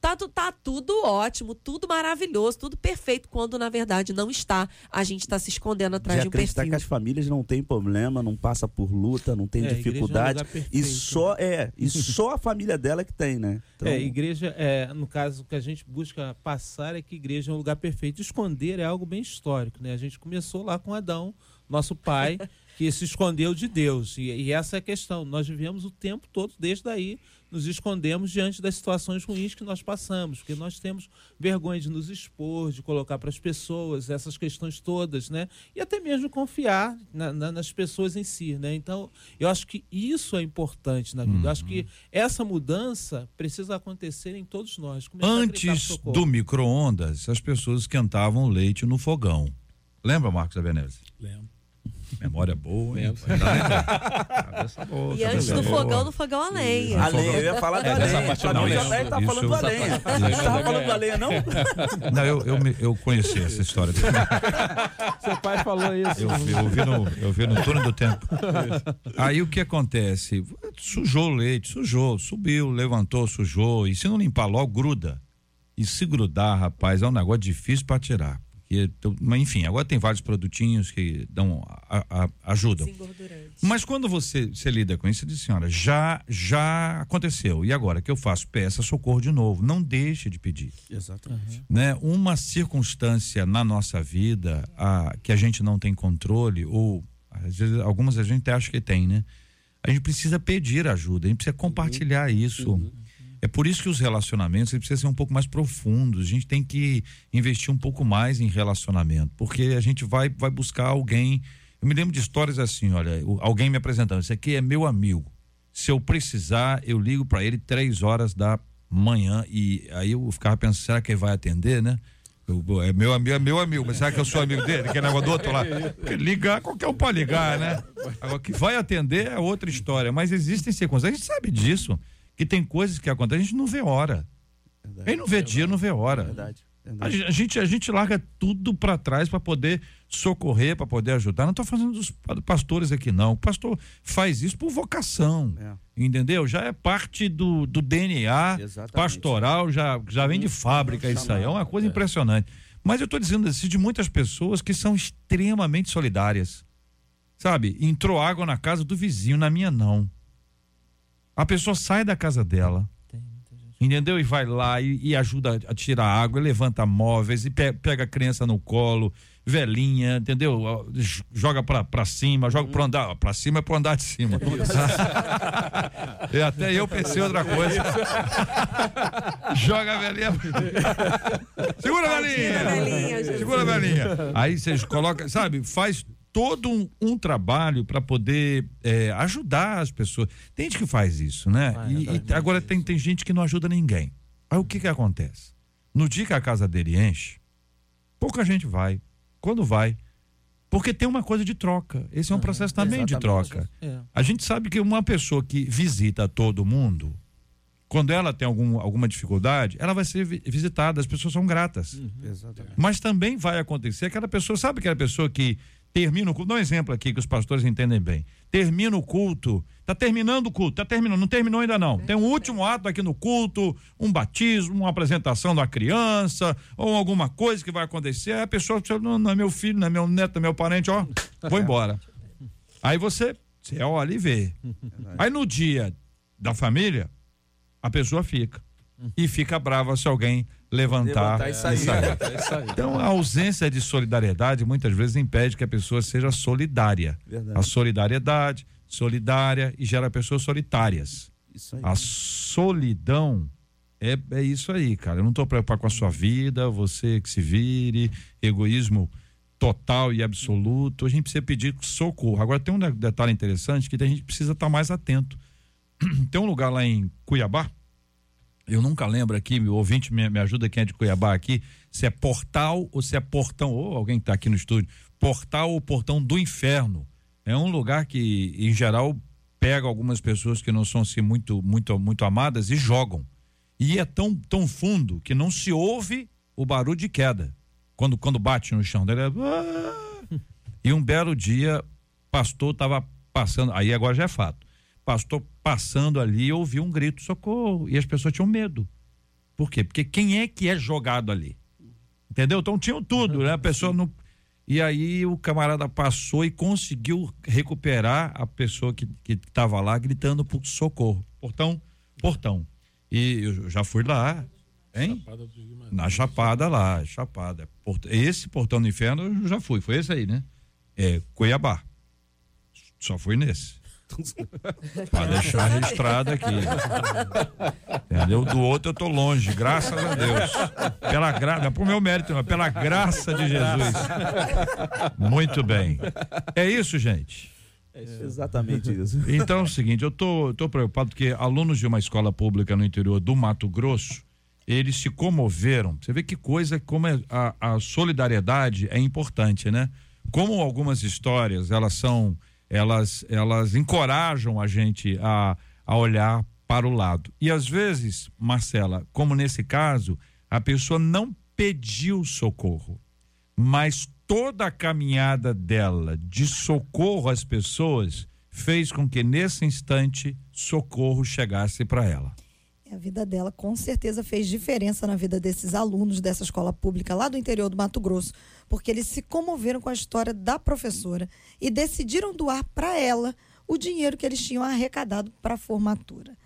Tá, tá tudo ótimo, tudo maravilhoso, tudo perfeito, quando na verdade não está. A gente está se escondendo atrás de de um perfil. que as famílias não têm problema, não passa por luta, não tem É, igreja é um dificuldade. e só é, e só a família dela que tem, né? Então, É, igreja, é, no caso, o que a gente busca passar é que igreja é um lugar perfeito. Esconder é algo bem histórico, né? A gente começou lá com Adão, nosso pai, que se escondeu de Deus. E, e essa é a questão. Nós vivemos o tempo todo, desde aí, nos escondemos diante das situações ruins que nós passamos, porque nós temos vergonha de nos expor, de colocar para as pessoas essas questões todas, né? E até mesmo confiar na- na- nas pessoas em si, né? Então, eu acho que isso é importante na vida. Eu acho que essa mudança precisa acontecer em todos nós. Começar a gritar Antes do micro-ondas, as pessoas esquentavam o leite no fogão. Lembra, Marcos Avenese? Lembro. Memória boa, hein? Lembra? Cabeça boa, E antes do boa. fogão, no fogão a lenha. a lenha, eu ia falar da É, dessa lenha. parte Pra não mim, tá Isso- falando da lenha. tava falando da lenha, não? Não, eu, eu, eu conheci essa história. Seu pai falou isso. Eu, vi- eu vi no, eu vi no túnel do tempo. Aí o que acontece? Sujou o leite, sujou, subiu, levantou, sujou. E se não limpar logo, gruda. E se grudar, rapaz, é um negócio difícil para tirar. Porque, mas, enfim, agora tem vários produtinhos que dão, a- a- ajudam. Mas quando você, você lida com isso, você diz, senhora, já, já aconteceu. E agora que eu faço? Peça socorro de novo. Não deixe de pedir Exatamente. né, uma circunstância na nossa vida a, que a gente não tem controle, ou às vezes, algumas a gente acha que tem, né? A gente precisa pedir ajuda, a gente precisa compartilhar isso. É por isso que os relacionamentos precisam ser um pouco mais profundos. A gente tem que investir um pouco mais em relacionamento, porque a gente vai, vai buscar alguém. Eu me lembro de histórias assim: olha, alguém me apresentando, esse aqui é meu amigo. Se eu precisar, eu ligo para ele três horas da manhã e aí eu ficava pensando, será que ele vai atender, né? É meu amigo, é meu amigo, mas será que eu sou amigo dele? Que negócio do outro lá? Ligar, qualquer um pode ligar, né? Agora, que vai atender é outra história, mas existem circunstâncias, a gente sabe disso, que tem coisas que acontecem, a gente não vê hora. A gente não vê dia, não vê hora. Verdade. A verdade. a gente, a gente larga tudo para trás para poder socorrer, para poder ajudar. Não estou fazendo dos pa- pastores aqui, não. O pastor faz isso por vocação. É. Entendeu? Já é parte do, do DNA Exatamente. pastoral, já, já vem de fábrica isso aí. É uma coisa impressionante. Mas eu estou dizendo assim de muitas pessoas que são extremamente solidárias. Sabe? Entrou água na casa do vizinho, na minha não. A pessoa sai da casa dela. Entendeu? E vai lá e, e ajuda a tirar água, e levanta móveis, e pe- pega a criança no colo, velhinha, entendeu? Joga pra, pra cima, joga pro andar. Pra cima é pro andar de cima. e até eu pensei outra coisa. Joga a velhinha. Segura a velhinha! Segura a velhinha. Aí vocês colocam, sabe, faz todo um, um trabalho para poder é, ajudar as pessoas. Tem gente que faz isso, né? Ah, E- exatamente e, agora tem, tem gente que não ajuda ninguém. Aí o que que acontece? No dia que a casa dele enche, Pouca gente vai. Quando vai? Porque tem uma coisa de troca. Esse é um processo também de troca. É. A gente sabe que uma pessoa que visita todo mundo, quando ela tem algum, alguma dificuldade, ela vai ser vi- visitada, as pessoas são gratas. Exatamente. Mas também vai acontecer aquela pessoa, sabe aquela pessoa que termina o culto, dá um exemplo aqui que os pastores entendem bem. Termina o culto, tá terminando o culto, tá terminando, não terminou ainda não. Tem um último ato aqui no culto, um batismo, uma apresentação uma criança, ou alguma coisa que vai acontecer. Aí a pessoa, não, não é meu filho, não é meu neto, não é meu parente, ó, vou embora. Aí você, você olha e vê. Aí no dia da família, a pessoa fica. E fica brava se alguém levantar, Levantar e sair. É isso aí. então, a ausência de solidariedade muitas vezes impede que a pessoa seja solidária. Verdade. A solidariedade, solidária e gera pessoas solitárias. Isso aí. A solidão é, é isso aí, cara. Eu não estou preocupado com a sua vida, você que se vire, egoísmo total e absoluto. A gente precisa pedir socorro. Agora, tem um de- detalhe interessante que a gente precisa estar mais atento. Tem um lugar lá em Cuiabá, eu nunca lembro aqui, meu ouvinte me, me ajuda quem é de Cuiabá aqui, se é portal ou se é portão, ou alguém que está aqui no estúdio, portal ou portão do inferno. É um lugar que, em geral, pega algumas pessoas que não são assim muito, muito, muito amadas e jogam. E é tão, tão fundo que não se ouve o barulho de queda. Quando, quando bate no chão dele. é, "Ah!" E um belo dia, pastor estava passando, aí agora já é fato. Pastor passando ali ouviu um grito, socorro. E as pessoas tinham medo. Por quê? Porque quem é que é jogado ali? Entendeu? Então tinham tudo, né? A pessoa não. E aí o camarada passou e conseguiu recuperar a pessoa que estava lá gritando por socorro. Portão, portão. E eu já fui lá, hein? Chapada. Na Chapada lá, Chapada. Esse portão do inferno eu já fui, foi esse aí, né? É, Cuiabá. Só fui nesse. Pra deixar registrado aqui. Entendeu? Do outro eu tô longe, graças a Deus. Pela graça, é pro meu mérito, não, é pela graça de Jesus. Muito bem. É isso, gente. Exatamente isso. Então é o seguinte, eu tô, tô preocupado porque alunos de uma escola pública no interior do Mato Grosso, eles se comoveram. Você vê que coisa, como é- a, a solidariedade é importante, né? Como algumas histórias, elas são, elas, elas encorajam a gente a, a olhar para o lado. E às vezes, Marcela, como nesse caso, a pessoa não pediu socorro mas toda a caminhada dela de socorro às pessoas fez com que nesse instante socorro chegasse para ela. A vida dela com certeza fez diferença na vida desses alunos dessa escola pública lá do interior do Mato Grosso, porque eles se comoveram com a história da professora e decidiram doar para ela o dinheiro que eles tinham arrecadado para a formatura.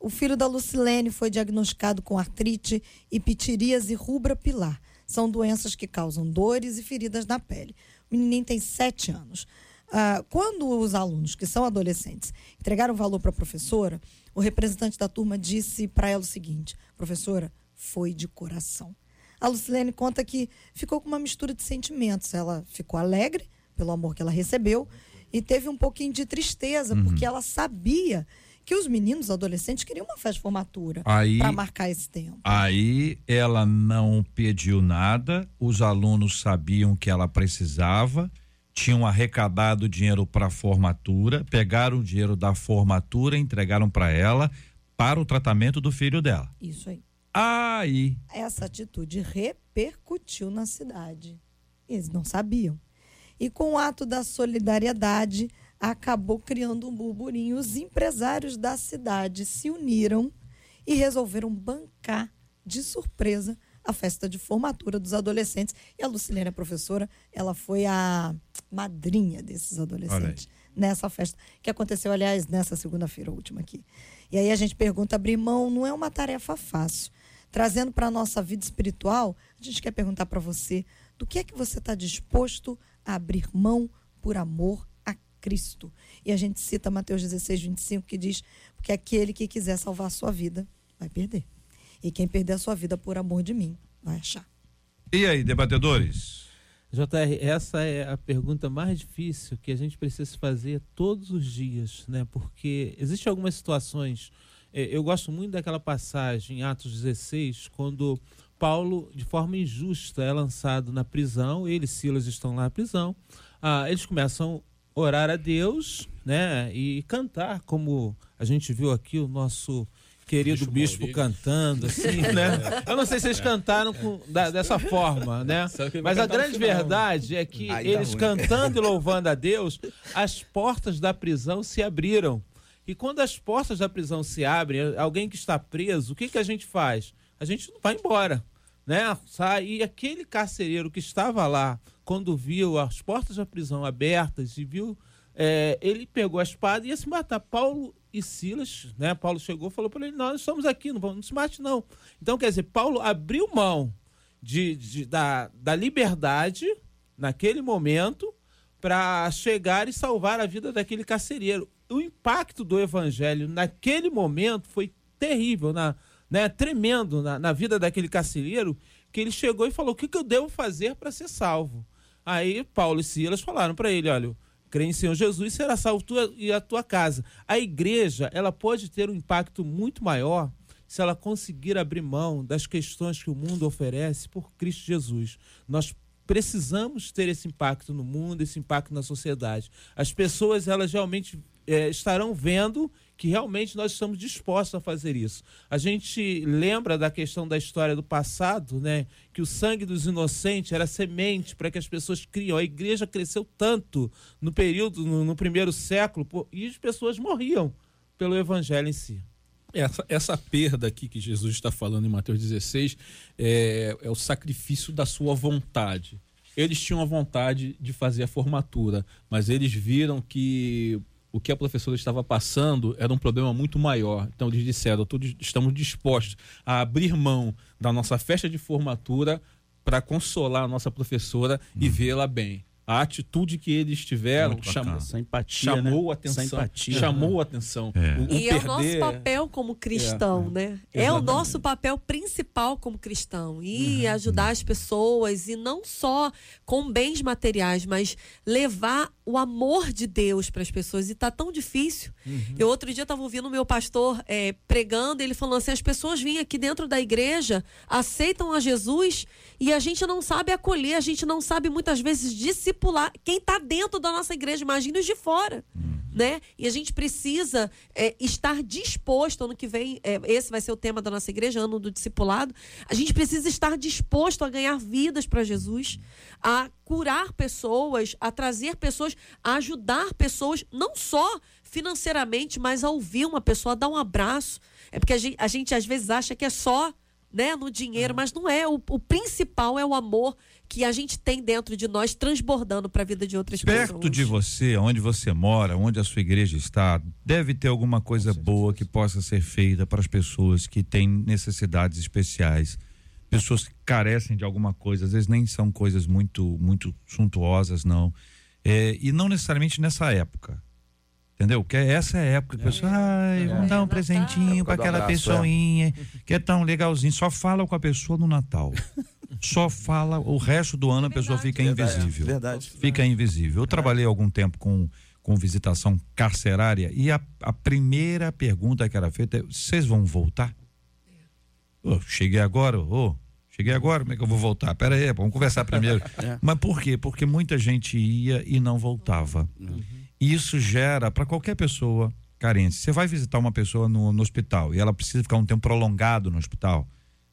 O filho da Lucilene foi diagnosticado com artrite e pitiríase rubra pilar. São doenças que causam dores e feridas na pele. O menininho tem sete anos. Ah, quando os alunos, que são adolescentes, entregaram valor para a professora, o representante da turma disse para ela o seguinte: professora, foi de coração. A Lucilene conta que ficou com uma mistura de sentimentos. Ela ficou alegre pelo amor que ela recebeu e teve um pouquinho de tristeza, porque ela sabia que os meninos adolescentes queriam uma festa de formatura para marcar esse tempo. Aí ela não pediu nada, os alunos sabiam que ela precisava, tinham arrecadado dinheiro para a formatura, pegaram o dinheiro da formatura, entregaram para ela para o tratamento do filho dela. Isso aí. Aí essa atitude repercutiu na cidade. Eles não sabiam. E com o ato da solidariedade, acabou criando um burburinho. Os empresários da cidade se uniram e resolveram bancar de surpresa a festa de formatura dos adolescentes. E a Lucilene, a professora, ela foi a madrinha desses adolescentes nessa festa, que aconteceu, aliás, nessa segunda-feira última aqui. E aí a gente pergunta, abrir mão não é uma tarefa fácil. Trazendo para a nossa vida espiritual, a gente quer perguntar para você do que é que você está disposto a abrir mão por amor a Cristo. E a gente cita Mateus 16, 25, que diz: Porque aquele que quiser salvar a sua vida vai perder. E quem perder a sua vida por amor de mim vai achar. E aí, debatedores? JR, essa é a pergunta mais difícil que a gente precisa fazer todos os dias, né? Porque existem algumas situações. eh, Eu gosto muito daquela passagem em Atos 16, quando Paulo, de forma injusta, é lançado na prisão. Ele e Silas estão lá na prisão. Ah, eles começam a orar a Deus, né? E cantar, como a gente viu aqui o nosso querido bispo cantando, assim, né? Eu não sei se eles cantaram com- da- dessa forma, né? Mas a grande final. verdade é que dá eles cantando e louvando a Deus, as portas da prisão se abriram. E quando as portas da prisão se abrem, alguém que está preso, o que, que a gente faz? A gente não vai embora, né? Sai. E aquele carcereiro que estava lá, quando viu as portas da prisão abertas e viu, é, ele pegou a espada e ia se matar. Paulo e Silas, né? Paulo chegou e falou para ele: Nós estamos aqui, não, vamos, se mate, não. Então, quer dizer, Paulo abriu mão de, de- da, da liberdade naquele momento para chegar e salvar a vida daquele carcereiro. O impacto do evangelho naquele momento foi terrível, na, né, tremendo na, na vida daquele carcereiro, que ele chegou e falou: O que, que eu devo fazer para ser salvo? Aí Paulo e Silas falaram para ele: Olha, crê em Senhor Jesus será salvo tu e a tua casa. A igreja ela pode ter um impacto muito maior se ela conseguir abrir mão das questões que o mundo oferece por Cristo Jesus. Nós precisamos ter esse impacto no mundo, esse impacto na sociedade. As pessoas elas realmente eh, estarão vendo que realmente nós estamos dispostos a fazer isso. A gente lembra da questão da história do passado, né? Que o sangue dos inocentes era semente para que as pessoas criam. A igreja cresceu tanto no período, no, no primeiro século, pô, e as pessoas morriam pelo evangelho em si. Essa, essa perda aqui que Jesus está falando em Mateus 16 é, é o sacrifício da sua vontade. Eles tinham a vontade de fazer a formatura, mas eles viram que o que a professora estava passando era um problema muito maior. Então eles disseram: todos estamos dispostos a abrir mão da nossa festa de formatura para consolar a nossa professora e vê-la bem. A atitude que eles tiveram Muito chamou, empatia, chamou né? a atenção. Empatia. Chamou a atenção. É. O, o E é o nosso perder- papel como cristão, né? É o Exatamente. nosso papel principal como cristão. E ajudar as pessoas, e não só com bens materiais, mas levar o amor de Deus para as pessoas. E tá tão difícil. Eu outro dia estava ouvindo o meu pastor eh, pregando, ele falando assim: as pessoas vêm aqui dentro da igreja, aceitam a Jesus e a gente não sabe acolher, a gente não sabe muitas vezes discipular quem está dentro da nossa igreja, imagina os de fora. Né? E a gente precisa eh, estar disposto, ano que vem, eh, esse vai ser o tema da nossa igreja, ano do discipulado. A gente precisa estar disposto a ganhar vidas para Jesus, a curar pessoas, a trazer pessoas, a ajudar pessoas, não só financeiramente, mas a ouvir uma pessoa, a dar um abraço. É porque a gente, a gente às vezes acha que é só né, no dinheiro, mas não é. O, o principal é o amor que a gente tem dentro de nós, transbordando para a vida de outras pessoas. Perto de você, onde você mora, onde a sua igreja está, deve ter alguma coisa boa que possa ser feita para as pessoas que têm necessidades especiais. Pessoas que carecem de alguma coisa, às vezes nem são coisas muito, muito suntuosas, não. É, e não necessariamente nessa época. Entendeu? Que essa é a época que a pessoa, ai, vamos dar um presentinho para aquela abraço, pessoinha que é tão legalzinho. Só fala com a pessoa no Natal. Só fala, o resto do ano a pessoa fica invisível Verdade. fica invisível. Eu trabalhei algum tempo com, com visitação carcerária e a, a primeira pergunta que era feita é: vocês vão voltar? Ô, cheguei agora, ô, cheguei agora, como é que eu vou voltar? Pera aí, vamos conversar primeiro. É. Mas por quê? Porque muita gente ia e não voltava. E isso gera para qualquer pessoa carência. Você vai visitar uma pessoa no, no hospital e ela precisa ficar um tempo prolongado no hospital.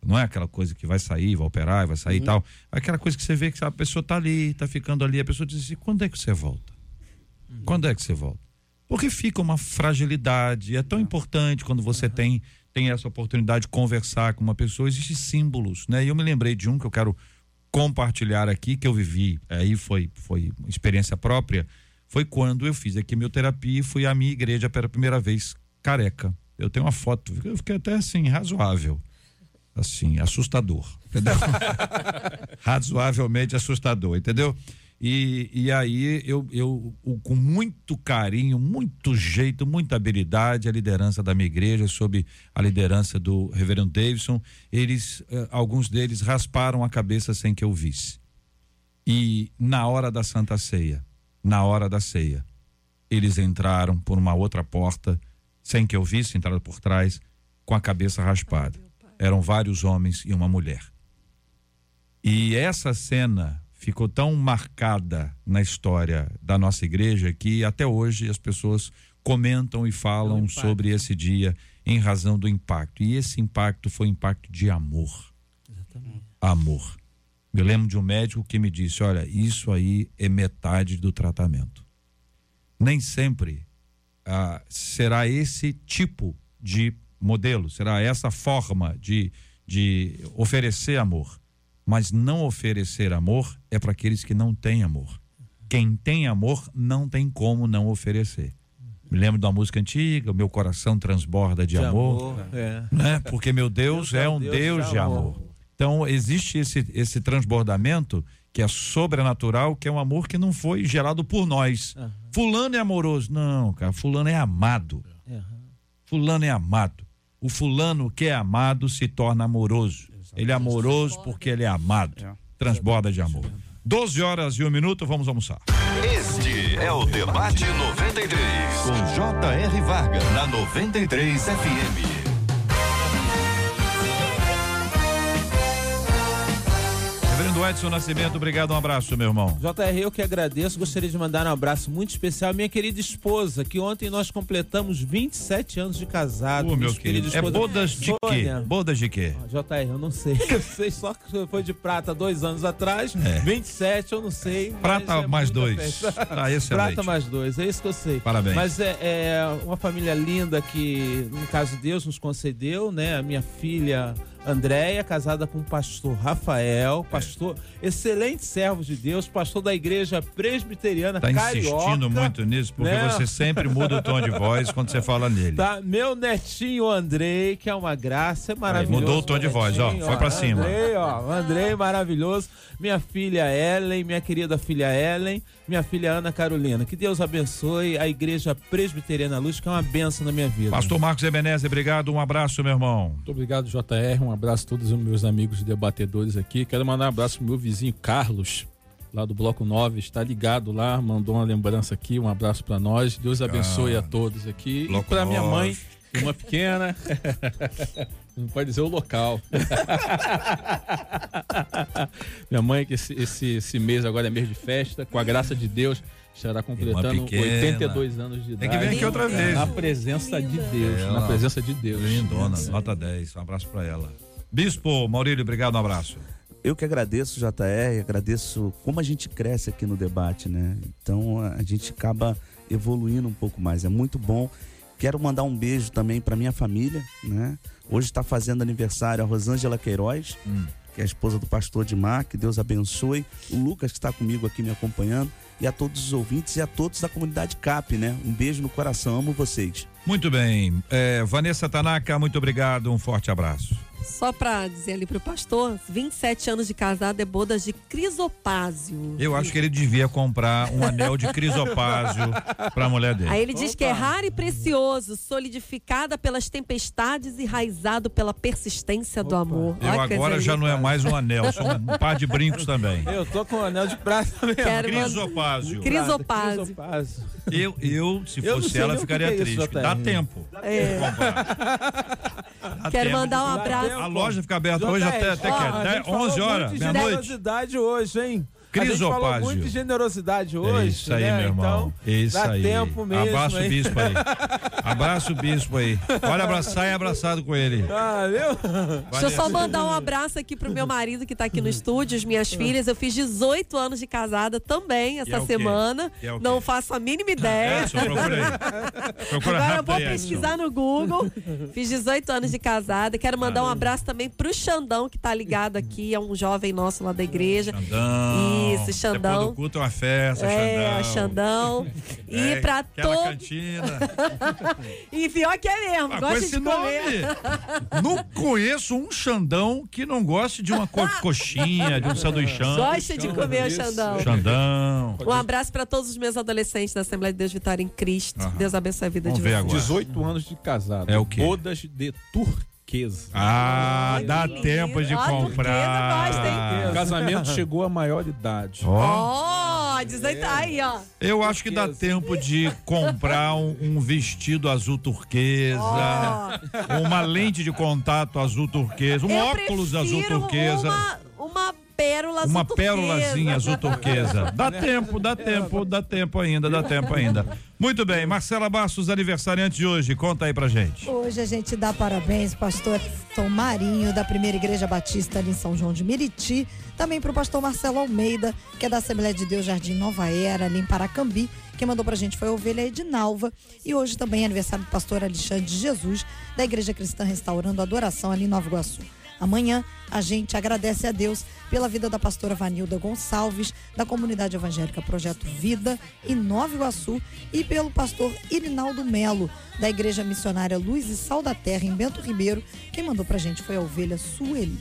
Não é aquela coisa que vai sair, vai operar, vai sair e tal. É aquela coisa que você vê que a pessoa tá ali, tá ficando ali, a pessoa diz assim: quando é que você volta? Quando é que você volta? Porque fica uma fragilidade. É tão importante quando você tem, tem essa oportunidade de conversar com uma pessoa. Existem símbolos, né? E eu me lembrei de um que eu quero compartilhar aqui, que eu vivi. Aí foi, foi uma experiência própria. Foi quando eu fiz a quimioterapia e fui à minha igreja pela primeira vez careca. Eu tenho uma foto, eu fiquei até assim, razoável. Assim, assustador. Entendeu? Razoavelmente assustador, entendeu? E, e aí eu, eu com muito carinho, muito jeito, muita habilidade, a liderança da minha igreja, sob a liderança do reverendo Davidson, eles, eh, alguns deles rasparam a cabeça sem que eu visse. E na hora da Santa Ceia, na hora da ceia, eles entraram por uma outra porta, sem que eu visse, entraram por trás, com a cabeça raspada. Eram vários homens e uma mulher. E essa cena ficou tão marcada na história da nossa igreja que até hoje as pessoas comentam e falam sobre esse dia em razão do impacto. E esse impacto foi um impacto de amor. Amor. Me lembro de um médico que me disse: olha, isso aí é metade do tratamento. Nem sempre ah, será esse tipo de modelo, será essa forma de, de oferecer amor. Mas não oferecer amor é para aqueles que não têm amor. Quem tem amor não tem como não oferecer. Me lembro da música antiga, meu coração transborda de, amor É. né? Porque meu Deus, Deus é um Deus, de amor. Então existe esse, esse transbordamento que é sobrenatural, que é um amor que não foi gerado por nós. Aham. Fulano é amoroso. Não, cara, fulano é amado. Aham. Fulano é amado. O fulano que é amado se torna amoroso. Ele é amoroso porque ele é amado. É. Transborda de amor. 12 horas e um minuto, vamos almoçar. Este é o Debate 93, com J.R. Varga, na 93 FM. Reverendo Edson Nascimento, obrigado, um abraço, meu irmão. JR, eu que agradeço. Gostaria de mandar um abraço muito especial à minha querida esposa, que ontem nós completamos 27 anos de casado. Ô, meu querido, é bodas de quê? Sônia. Bodas de quê? JR, eu não sei. Eu sei só que foi de prata dois anos atrás. É. 27, eu não sei. Prata é mais dois. excelente. Prata mais dois, é isso que eu sei. Parabéns. Mas é, é uma família linda que, no caso, Deus nos concedeu, né? A minha filha Andréia, casada com o pastor Rafael, pastor, excelente servo de Deus, pastor da igreja presbiteriana Tá carioca. insistindo muito nisso, porque né? você sempre muda o tom de voz quando você fala nele. Tá, meu netinho Andrei, que é uma graça, é maravilhoso. mudou o tom de meu voz, ó, netinho, foi pra cima. Andrei, ó, Andrei, maravilhoso. Minha filha Ellen, minha querida filha Ellen, minha filha Ana Carolina. Que Deus abençoe a igreja presbiteriana Luz, que é uma benção na minha vida. Pastor Marcos Ebenezer, obrigado, um abraço, meu irmão. Muito obrigado, JR. Um abraço a todos os meus amigos debatedores aqui. Quero mandar um abraço pro meu vizinho Carlos, lá do Bloco 9. Está ligado lá, mandou uma lembrança aqui. Um abraço para nós. Deus abençoe a todos aqui. Bloco e para minha 9. mãe, uma pequena. Não pode dizer o local. minha mãe, que esse, esse, esse mês agora é mês de festa, com a graça de Deus, estará completando pequena. 82 anos de idade. Tem que vir aqui outra vez. Na presença de Deus. Ela- Na presença de Deus. Lindona, nota 10, um abraço pra ela. Bispo Maurílio, obrigado, um abraço. Eu que agradeço, JR, agradeço como a gente cresce aqui no debate, né? Então a gente acaba evoluindo um pouco mais. É muito bom. Quero mandar um beijo também para minha família, né? Hoje está fazendo aniversário a Rosângela Queiroz, Hum. que é a esposa do pastor Dimar, que Deus abençoe. O Lucas, que está comigo aqui me acompanhando. E a todos os ouvintes e a todos da comunidade CAP, né? Um beijo no coração, amo vocês. Muito bem. É, Vanessa Tanaka, muito obrigado, um forte abraço. Só pra dizer ali pro pastor, 27 anos de casado é bodas de crisopásio. Eu acho que ele devia comprar um anel de crisopásio pra mulher dele. Aí ele diz que é raro e precioso, solidificada pelas tempestades e raizado pela persistência do amor. Eu Olha agora já não é mais um anel, são um par de brincos também. Eu tô com o anel de prata mesmo. Quero Crisopásio. Crisopásio. Crisopásio. Eu, eu, se Eu fosse ela, ficaria é isso, triste. JR. Dá tempo. É. de comprar. Dá Quero tempo mandar um abraço. A loja fica aberta hoje até, até ó, que a é? gente falou 11 horas, meia-noite. hoje, hein? A gente falou Crisopásio. muito de generosidade hoje. É isso aí, né? meu irmão. Então, isso dá aí. tempo mesmo. Abraço o bispo aí. Abraço o bispo aí. Olha, abraçar e abraçado com ele. Ah, viu? Deixa eu só mandar um abraço aqui pro meu marido que tá aqui no estúdio, as minhas filhas. Eu fiz 18 anos de casada também E é essa quê? semana. E é? Não faço a mínima É, ideia. só procura aí. Procura Agora eu vou pesquisar no Google. Fiz 18 anos de casada. Quero mandar um abraço também pro Xandão, que tá ligado aqui. É um jovem nosso lá da igreja. Xandão. Isso, Xandão. Depois do culto é uma festa, É, Xandão. Xandão. E É, pra aquela todo. cantina. E pior que é mesmo, Ah, gosta de comer. nome. Não conheço um Xandão que não goste de uma co coxinha, de um sanduichão. Gosta de comer o isso. Xandão. Xandão. Um abraço pra todos os meus adolescentes da Assembleia de Deus Vitória em Cristo. Aham. Deus abençoe a vida Vamos de vocês. agora. 18 anos de casado. É o quê? Bodas de turquesa. Ah, dá tempo de lindo. Ó, a comprar. gosta, O casamento chegou à maioridade. Ó, Ó, 18 aí, ó. eu acho que dá tempo de comprar um, um vestido azul turquesa, uma lente de contato azul turquesa, um Eu óculos azul turquesa. Uma, uma pérola azul Uma pérolazinha azul turquesa. Dá tempo, dá tempo, dá tempo ainda, dá tempo ainda. Muito bem, Marcela Bastos, aniversariante de hoje, conta aí pra gente. Hoje a gente dá parabéns, pastor Tom Marinho, da Primeira Igreja Batista ali em São João de Meriti. Também pro pastor Marcelo Almeida, que é da Assembleia de Deus Jardim Nova Era, ali em Paracambi. Quem mandou pra gente foi a ovelha Edinalva. E hoje também é aniversário do pastor Alexandre de Jesus, da Igreja Cristã Restaurando Adoração, ali em Nova Iguaçu. Amanhã a gente agradece a Deus pela vida da pastora Vanilda Gonçalves, da comunidade evangélica Projeto Vida, em Nova Iguaçu, e pelo pastor Irinaldo Melo, da Igreja Missionária Luz e Sal da Terra, em Bento Ribeiro. Quem mandou pra gente foi a ovelha Sueli.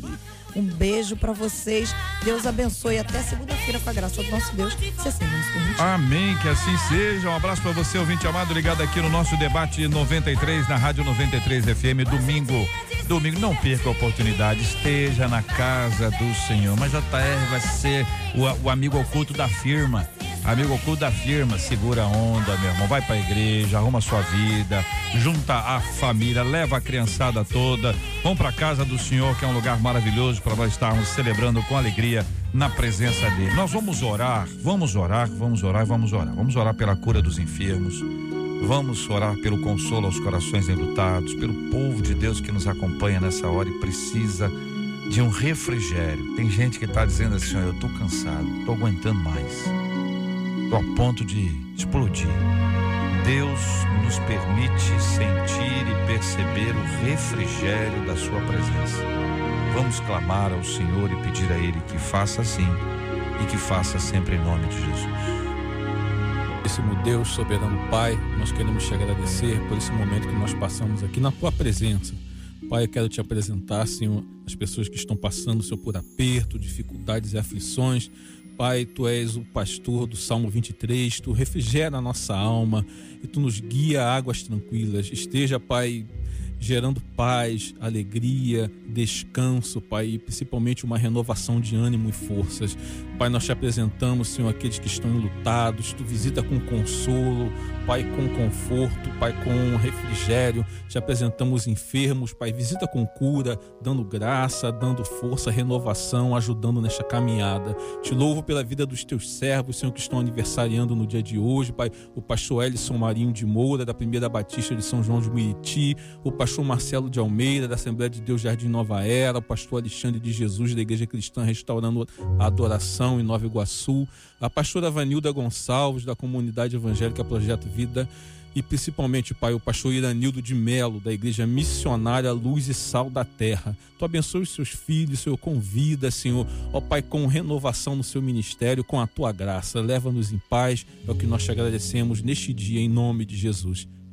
Um beijo pra vocês. Deus abençoe. Até segunda-feira, com a graça do nosso Deus, se assim nos. Amém, que assim seja. Um abraço pra você, ouvinte amado, ligado aqui no nosso debate 93, na Rádio 93 FM, domingo. Domingo, não perca a oportunidade, esteja na casa do Senhor. Mas JR vai ser o, o amigo oculto da firma. Amigo oculto da firma, segura a onda, meu irmão. Vai pra igreja, arruma sua vida, junta a família, leva a criançada toda. Vamos pra casa do Senhor, que é um lugar maravilhoso para nós estarmos celebrando com alegria na presença dele. Nós vamos orar, vamos orar, vamos orar, vamos orar. Vamos orar pela cura dos enfermos. Vamos orar pelo consolo aos corações enlutados, pelo povo de Deus que nos acompanha nessa hora e precisa de um refrigério. Tem gente que está dizendo assim: ó, eu tô cansado, tô aguentando mais, tô a ponto de explodir. Deus nos permite sentir e perceber o refrigério da Sua presença. Vamos clamar ao Senhor e pedir a Ele que faça assim e que faça sempre em nome de Jesus. Santíssimo Deus, soberano Pai, nós queremos te agradecer por esse momento que nós passamos aqui na tua presença. Pai, eu quero te apresentar, Senhor, as pessoas que estão passando, Senhor, por aperto, dificuldades e aflições. Pai, tu és o pastor do Salmo 23, tu refrigera a nossa alma e tu nos guia a águas tranquilas. Esteja, Pai, gerando paz, alegria, descanso, Pai, e principalmente uma renovação de ânimo e forças. Pai, nós te apresentamos, Senhor, aqueles que estão enlutados, tu visita com consolo, Pai, com conforto, Pai, com refrigério. Te apresentamos enfermos, Pai, visita com cura, dando graça, dando força, renovação, ajudando nesta caminhada. Te louvo pela vida dos teus servos, Senhor, que estão aniversariando no dia de hoje, Pai, o pastor Ellison Marinho de Moura, da Primeira Batista de São João de Miriti, o pastor Marcelo de Almeida, da Assembleia de Deus Jardim Nova Era, o pastor Alexandre de Jesus, da Igreja Cristã Restaurando a Adoração em Nova Iguaçu, a pastora Vanilda Gonçalves, da Comunidade Evangélica Projeto Vida, e principalmente, Pai, o pastor Iranildo de Melo, da Igreja Missionária Luz e Sal da Terra. Tu abençoe os seus filhos, Senhor, convida, Senhor, ó Pai, com renovação no seu ministério, com a tua graça. Leva-nos em paz, é o que nós te agradecemos neste dia, em nome de Jesus.